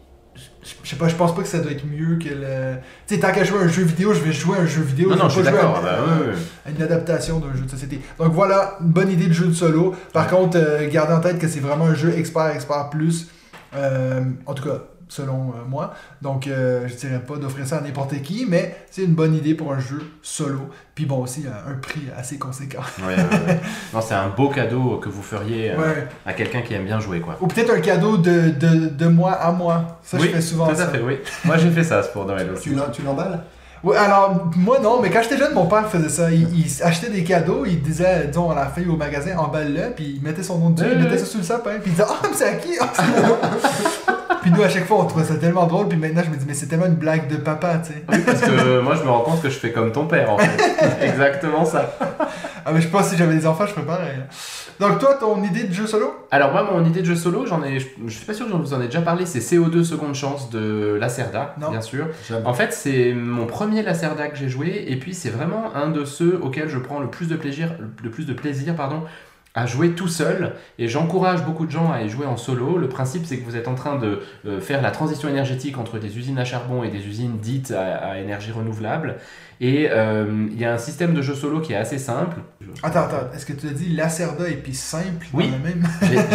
je sais pas, je pense pas que ça doit être mieux que le. Tu sais, tant qu'à jouer à un jeu vidéo, je vais jouer à un jeu vidéo. Non, je non, vais je suis d'accord. à- ouais, ouais. à une adaptation d'un jeu de société. Donc voilà, une bonne idée de jeu de solo. Par contre, euh, gardez en tête que c'est vraiment un jeu expert, expert plus. Euh, en tout cas, selon euh, moi. Donc euh, je dirais pas d'offrir ça à n'importe qui, mais c'est une bonne idée pour un jeu solo. Puis bon, aussi, à un prix assez conséquent. Ouais, ouais, ouais. <laughs> Non, c'est un beau cadeau que vous feriez euh, Ouais. à quelqu'un qui aime bien jouer, quoi. Ou peut-être un cadeau de, de, de moi à moi. Ça, oui, je fais souvent tout à ça. fait, oui. Moi, j'ai fait ça pour Noël aussi. Tu l'em- tu l'emballes? Ouais, alors, moi non, mais quand j'étais jeune, mon père faisait ça. Il, il achetait des cadeaux, il disait, disons, à la fin au magasin, emballe-le, puis il mettait son nom dessus, Ouais, il mettait ça sur le sapin, puis il disait, ah, mais c'est à qui? Ah. <laughs> Puis nous, à chaque fois, on trouvait ça tellement drôle, puis maintenant, je me dis, mais c'est tellement une blague de papa, tu sais. Oui, parce que moi, je me rends compte que je fais comme ton père, en fait. <laughs> Exactement ça. Ah, mais je pense que si j'avais des enfants, je ferais pareil. Donc, toi, ton idée de jeu solo? Alors moi, mon idée de jeu solo, j'en ai, je, je suis pas sûr que j'en vous en ai déjà parlé, c'est CO2 Seconde Chance de Lacerda, Non. bien sûr. Jamais. En fait, c'est mon premier Lacerda que j'ai joué, et puis c'est vraiment un de ceux auxquels je prends le plus de plaisir, le plus de plaisir, pardon, à jouer tout seul. Et j'encourage beaucoup de gens à y jouer en solo. Le principe, c'est que vous êtes en train de euh, faire la transition énergétique entre des usines à charbon et des usines dites à, à énergie renouvelable. Et euh, il y a un système de jeu solo qui est assez simple. Attends, attends, est-ce que tu as dit Lacerda et puis simple Oui.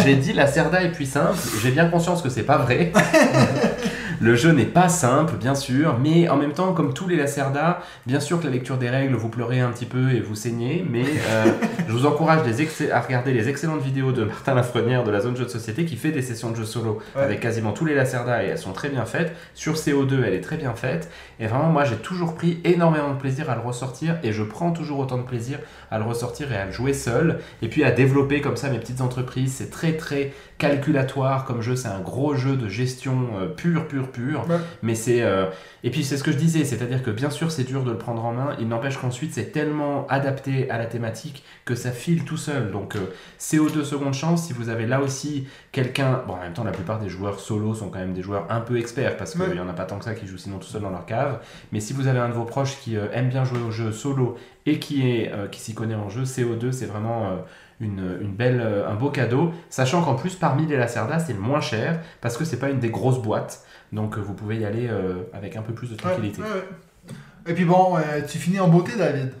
J'ai <laughs> dit Lacerda est puis simple, j'ai bien conscience que c'est pas vrai. <laughs> Le jeu n'est pas simple, bien sûr, mais en même temps, comme tous les Lacerda, bien sûr que la lecture des règles, vous pleurez un petit peu et vous saignez, mais euh, <laughs> je vous encourage des à regarder les excellentes vidéos de Martin Lafrenière de la zone jeu de société qui fait des sessions de jeux solo Ouais. avec quasiment tous les Lacerda et elles sont très bien faites. Sur CO2, elle est très bien faite. Et vraiment, moi, j'ai toujours pris énormément de plaisir à le ressortir et je prends toujours autant de plaisir à le ressortir et à le jouer seul. Et puis à développer comme ça mes petites entreprises. C'est très très calculatoire comme jeu. C'est un gros jeu de gestion euh, pur, pur. Ouais. Mais c'est. euh, Et puis c'est ce que je disais, c'est-à-dire que bien sûr c'est dur de le prendre en main. Il n'empêche qu'ensuite c'est tellement adapté à la thématique que ça file tout seul. Donc euh, CO2 seconde chance, si vous avez là aussi quelqu'un. Bon, en même temps, la plupart des joueurs solo sont quand même des joueurs un peu experts parce qu'il Ouais. n'y en a pas tant que ça qui jouent sinon tout seul dans leur cave. Mais si vous avez un de vos proches qui euh, aime bien jouer au jeu solo et qui, est, qui s'y connaît en jeu, CO2 c'est vraiment une, une belle, un beau cadeau. Sachant qu'en plus, parmi les Lacerda, c'est le moins cher parce que c'est pas une des grosses boîtes. Donc euh, vous pouvez y aller euh, avec un peu plus de tranquillité. ouais, ouais. Et puis bon, euh, tu finis en beauté, David?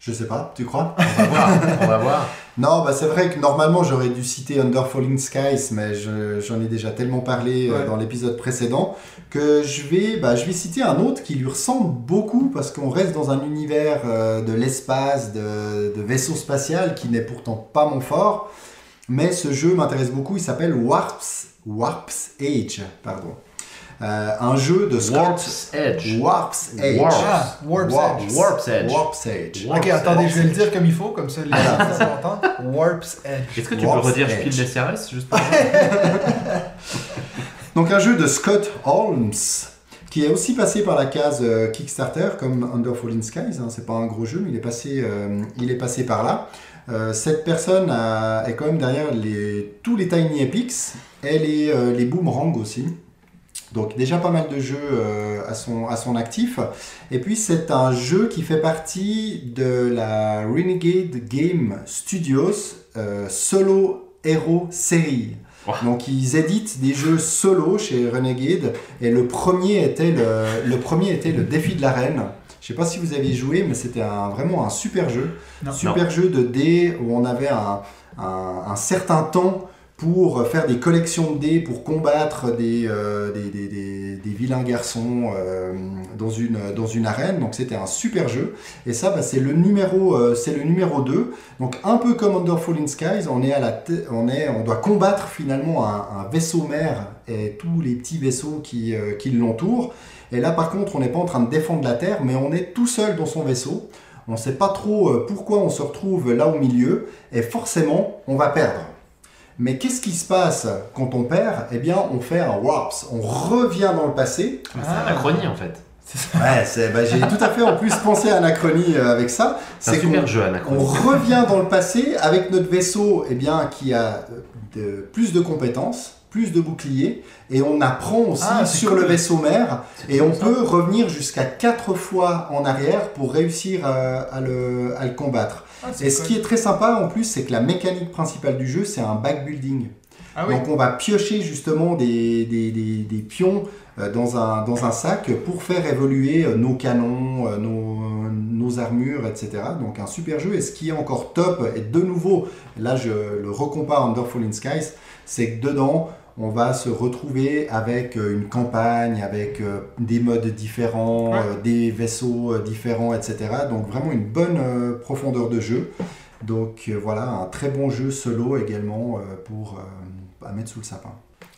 Je sais pas, tu crois? On va voir, on va voir. <laughs> Non, bah c'est vrai que normalement j'aurais dû citer Under Falling Skies, mais je- j'en ai déjà tellement parlé euh, Ouais. dans l'épisode précédent que je vais, bah, je vais citer un autre qui lui ressemble beaucoup parce qu'on reste dans un univers euh, de l'espace, de, de vaisseau spatial qui n'est pourtant pas mon fort. Mais ce jeu m'intéresse beaucoup, il s'appelle Warp's, Warp's Age. Pardon. Euh, un jeu de Scott. Warp's Edge. Warp's Age. Warp. Ah, Warp's Warp. Edge. Warp's Edge. Warp's Age. Warp's Ok, attendez, Edge. je vais le dire comme il faut, comme ça les gens vont entendre. Warp's Edge. Est-ce que tu Warp's peux redire Edge. Spiel des CRS juste pour <laughs> Donc un jeu de Scott Holmes qui est aussi passé par la case euh, Kickstarter comme Under Falling Skies. Hein, c'est pas un gros jeu, mais il est passé, euh, il est passé par là. Euh, cette personne a- est quand même derrière les, tous les Tiny Epics et les, euh, les Boomerang aussi. Donc déjà pas mal de jeux euh, à, son, à son actif. Et puis c'est un jeu qui fait partie de la Renegade Game Studios Solo Hero Series. Donc ils éditent des jeux solo chez Renegade et le premier était le, le premier était le défi de l'arène. Je sais pas si vous avez joué, mais c'était un- vraiment un super jeu. Non. super jeu de dés où on avait un, un- un certain temps pour faire des collections de dés, pour combattre des, euh, des, des- des- des vilains garçons euh, dans, une, dans une arène. Donc c'était un super jeu. Et ça, bah, c'est le, numéro, euh, c'est le numéro 2. Donc un peu comme Under Falling Skies, on, est à la on, est, on doit combattre finalement un, un vaisseau mère et tous les petits vaisseaux qui, euh, qui l'entourent. Et là par contre, on n'est pas en train de défendre la Terre, mais on est tout seul dans son vaisseau. On ne sait pas trop euh, pourquoi on se retrouve là au milieu, et forcément, on va perdre. Mais qu'est-ce qui se passe quand on perd? Eh bien, on fait un warps. On revient dans le passé. C'est un achronie en fait. Ouais, c'est, bah, j'ai tout à fait en plus pensé à Anachronie euh, avec ça. C'est un super jeu, Anachronie. On revient dans le passé avec notre vaisseau eh bien, qui a de, plus de compétences, plus de boucliers, et on apprend aussi Ah, sur cool. le vaisseau mère, et on peut revenir jusqu'à 4 fois en arrière pour réussir à, à le, à le combattre. Ah, Et ce qui est très sympa en plus, c'est que la mécanique principale du jeu, c'est un backbuilding. Ah oui. Donc on va piocher justement des, des, des- des pions euh, dans un, dans un sac pour faire évoluer euh, nos canons, euh, nos, nos armures, etc. Donc un super jeu. Et ce qui est encore top, et de nouveau, là je le recompare Under Fallen Skies, c'est que dedans, on va se retrouver avec euh, une campagne, avec euh, des modes différents, Ouais. euh, des vaisseaux différents, etc. Donc vraiment une bonne profondeur de jeu. Donc voilà, un très bon jeu solo également pour à mettre sous le sapin.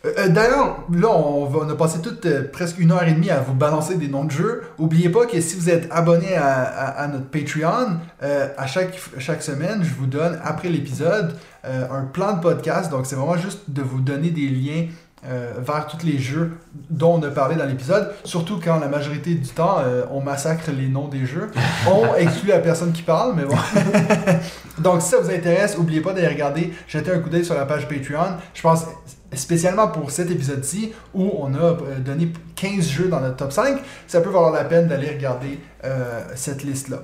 Euh, euh, D'ailleurs, là, on, va- on a passé toute euh, presque une heure et demie à vous balancer des noms de jeux. Oubliez pas que si vous êtes abonné à, à- à notre Patreon, euh, à chaque, chaque semaine, je vous donne, après l'épisode, un plan de podcast. Donc, c'est vraiment juste de vous donner des liens vers tous les jeux dont on a parlé dans l'épisode. Surtout quand la majorité du temps, on massacre les noms des jeux. <laughs> On exclut la personne qui parle, mais bon. <laughs> Donc, si ça vous intéresse, n'oubliez pas d'aller regarder, jeter un coup d'œil sur la page Patreon. Je pense spécialement pour cet épisode-ci où on a euh, donné 15 jeux dans notre top 5, ça peut valoir la peine d'aller regarder euh, cette liste-là.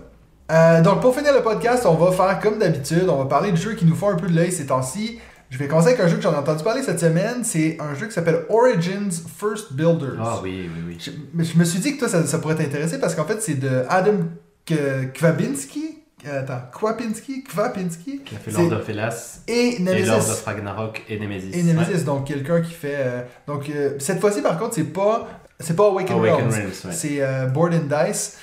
Euh, donc pour finir le podcast, on va faire comme d'habitude, on va parler de jeux qui nous font un peu de l'œil ces temps-ci. Je vais commencer avec un jeu que j'en ai entendu parler cette semaine, c'est un jeu qui s'appelle Origins First Builders. Ah oui, oui, oui. Je, je me suis dit que toi, ça, ça pourrait t'intéresser parce qu'en fait, c'est de Adam K-. Euh, Attends, Kwapinski Kwapinski Qui a fait Lord of Hellas, et et Lord Nemesis. of Ragnarok et Nemesis. Et Nemesis, donc quelqu'un qui fait. euh, donc euh, cette fois-ci, par contre, c'est pas c'est pas Awaken. Awaken Realms, ouais. c'est euh, Board and Dice.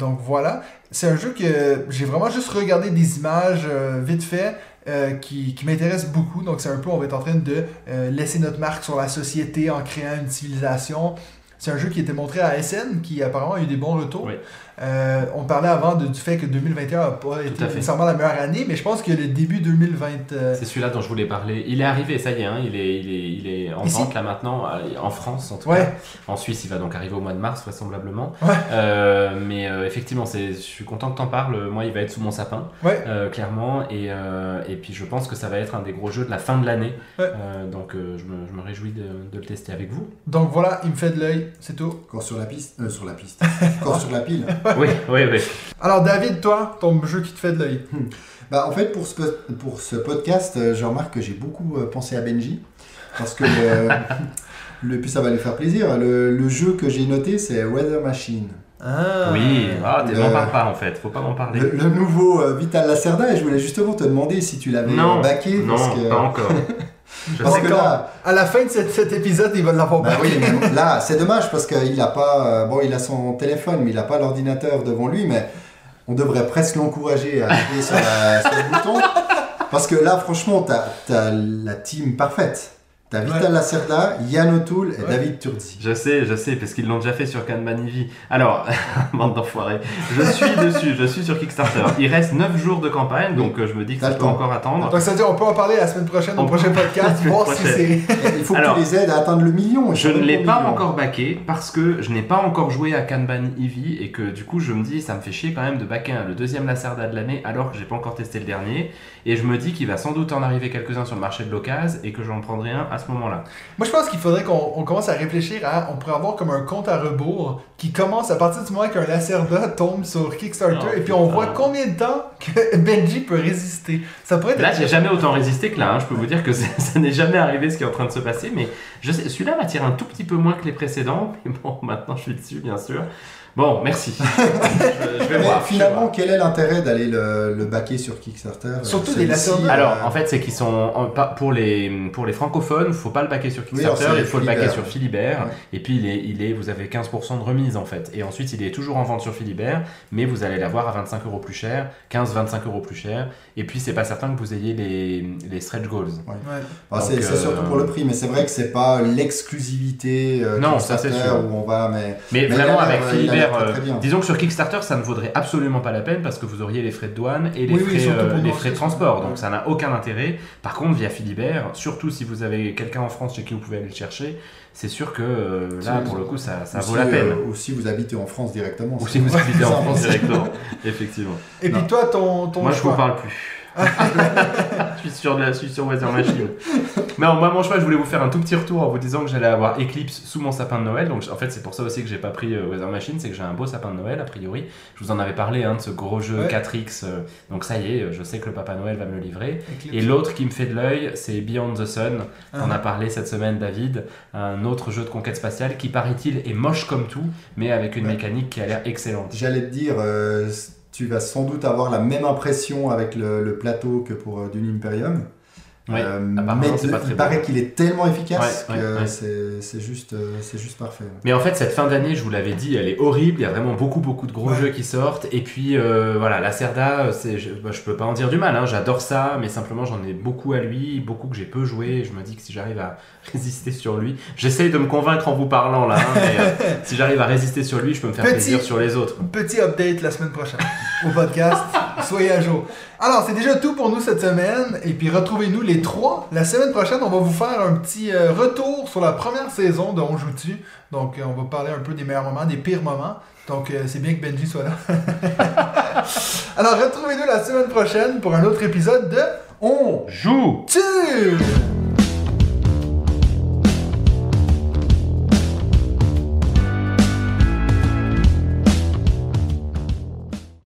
Donc voilà, c'est un jeu que j'ai vraiment juste regardé des images vite fait. euh, qui, qui m'intéresse beaucoup. Donc, c'est un peu, on va être en train de euh, laisser notre marque sur la société en créant une civilisation. C'est un jeu qui était montré à SN, qui apparemment a eu des bons retours. Oui. Euh, on parlait avant de- du fait que 2021 n'a pas été nécessairement la meilleure année, mais je pense que le début 2020. euh, C'est celui-là dont je voulais parler. Il est arrivé, ça y est, hein, il, est, il, est, il est en Ici? vente là maintenant, euh, en France en tout Ouais. cas. En Suisse, il va donc arriver au mois de mars, vraisemblablement. Ouais. Euh, mais euh, effectivement, c'est- je suis content que t'en parles. Moi, il va être sous mon sapin, Ouais. euh, clairement. Et, euh, et puis, je pense que ça va être un des gros jeux de la fin de l'année. Ouais. Euh, donc, euh, je, me, je me réjouis de, de le tester avec vous. Donc voilà, il me fait de l'œil, c'est tout. Encore sur la piste euh, Sur la piste. Encore sur la pile. <laughs> <laughs> oui, oui, oui. Alors David, toi, ton jeu qui te fait de l'œil. Bah, en fait, pour ce, po- pour ce podcast, euh, je remarque que j'ai beaucoup euh, pensé à Benji. Parce que le, <laughs> le- puis ça va lui faire plaisir. Le, le jeu que j'ai noté, c'est Weather Machine. Ah. Oui, ah, t'es- m'en parle pas en fait, faut pas m'en parler. Le, le nouveau euh, Vital Lacerda. Et je voulais justement te demander si tu l'avais baqué. non, parce que, pas encore. <laughs> Je parce que là, À la fin de cet, cet épisode, il va l'avoir Bah baqué. oui, mais là, <laughs> c'est dommage parce qu'il a pas. euh, bon, il a son téléphone, mais il n'a pas l'ordinateur devant lui. Mais on devrait presque l'encourager à appuyer sur, la- sur le bouton. <laughs> Parce que là, franchement, tu as, la team parfaite. Tu as Vital Ouais. Lacerda, Yann O'Toole et Ouais. David Turzi. Je sais, je sais, parce qu'ils l'ont déjà fait sur Kanban Eevee. Alors, <laughs> bande d'enfoirés, je suis <laughs> dessus, je suis sur Kickstarter. Il reste 9 jours de campagne, donc euh, je me dis que T'as ça peut temps. encore attendre. Donc ça veut dire on peut en parler la semaine prochaine au prochain podcast, voir si c'est. Il faut Alors, que tu les aides à atteindre le million. Je ne l'ai pas encore baqué parce que je n'ai pas encore joué à Kanban Eevee et que du coup je me dis ça me fait chier quand même de baquer le deuxième Lacerda de l'année alors que j'ai pas encore testé le dernier et je me dis qu'il va sans doute en arriver quelques-uns sur le marché de l'occasion et que j'en prendrai un à ce moment-là. Moi je pense qu'il faudrait qu'on on commence à réfléchir à. On pourrait avoir comme un compte à rebours qui commence à partir du moment qu'un Lacerda tombe sur Kickstarter Oh, et puis on voit combien de temps que <laughs> Benji peut résister. Ça pourrait être. Là, j'ai jamais autant résisté que là. hein. Je peux vous dire que <laughs> ça, ça n'est jamais arrivé ce qui est en train de se passer. Mais je sais, celui-là m'attire un tout petit peu moins que les précédents. <laughs> Mais bon, maintenant je suis dessus, bien sûr. Bon, merci. je, <laughs> je vais voir. je vais finalement, voir. quel est l'intérêt d'aller le, le baquer sur Kickstarter euh, Surtout des euh, Alors, en fait, c'est qu'ils sont en- pour les pour les francophones, faut pas le baquer sur Oui, Kickstarter, c'est il faut le baquer sur Philibert. Ouais. Et puis il est, il est, vous avez 15% de remise en fait. Et ensuite, il est toujours en vente sur Philibert, mais vous allez l'avoir à 25 euros plus cher, 15-25 euros plus cher. Et puis, c'est pas certain que vous ayez les, les stretch goals. Ouais. Ah, c'est c'est euh, surtout pour le prix, mais c'est vrai que c'est pas l'exclusivité euh, Non, ça, Kickstarter c'est sûr. où on va, mais Mais, Mais vraiment, avec Philibert faire. très, euh, très bien. disons que sur Kickstarter, ça ne vaudrait absolument pas la peine parce que vous auriez les frais de douane et les Oui, frais, euh, les frais de transport. Donc ça n'a aucun intérêt. Par contre, via Philibert, surtout si vous avez quelqu'un en France chez qui vous pouvez aller le chercher, c'est sûr que euh, là, pour le coup, ça, ça vaut si, la peine. euh, ou si vous habitez en France directement. Ou si vous habitez en <laughs> France directement. Effectivement. Et puis toi, ton, ton Moi, je vous parle plus. Je suis sur, de la, je suis sur Weather Machine. Non, moi, mon choix, je voulais vous faire un tout petit retour en vous disant que j'allais avoir Eclipse sous mon sapin de Noël. Donc, en fait, c'est pour ça aussi que j'ai pas pris euh, Weather Machine, c'est que j'ai un beau sapin de Noël, a priori. Je vous en avais parlé, hein, de ce gros jeu Ouais. 4X. euh, donc, ça y est, je sais que le Papa Noël va me le livrer. Eclipse. Et l'autre qui me fait de l'œil, c'est Beyond the Sun. On Ah. a parlé cette semaine, David. Un autre jeu de conquête spatiale qui, paraît-il, est moche comme tout, mais avec une Ouais. mécanique qui a l'air excellente. J'allais te dire, euh, tu vas sans doute avoir la même impression avec le, plateau que pour euh, Dune Imperium. Ouais, Euh, mais il paraît qu'il est tellement efficace Ouais, que ouais, c'est juste, euh, c'est juste parfait. Mais en fait, cette fin d'année, je vous l'avais dit, elle est horrible. Il y a vraiment beaucoup, beaucoup de gros jeux qui sortent. Et puis, euh, voilà, la Cerda, je, bah, je peux pas en dire du mal. hein. J'adore ça, mais simplement, j'en ai beaucoup à lui, beaucoup que j'ai peu joué. Et je me dis que si j'arrive à <laughs> résister sur lui, j'essaye de me convaincre en vous parlant là. hein, mais euh, si j'arrive à résister sur lui, je peux me faire Petit- plaisir sur les autres. Petit update la semaine prochaine au podcast. <laughs> Soyez à jour. Alors, c'est déjà tout pour nous cette semaine. Et puis, retrouvez-nous les trois. La semaine prochaine, on va vous faire un petit euh, retour sur la première saison de On joue-tu. Donc, euh, on va parler un peu des meilleurs moments, des pires moments. Donc, euh, c'est bien que Benji soit là. <laughs> Alors, retrouvez-nous la semaine prochaine pour un autre épisode de On Joue tue!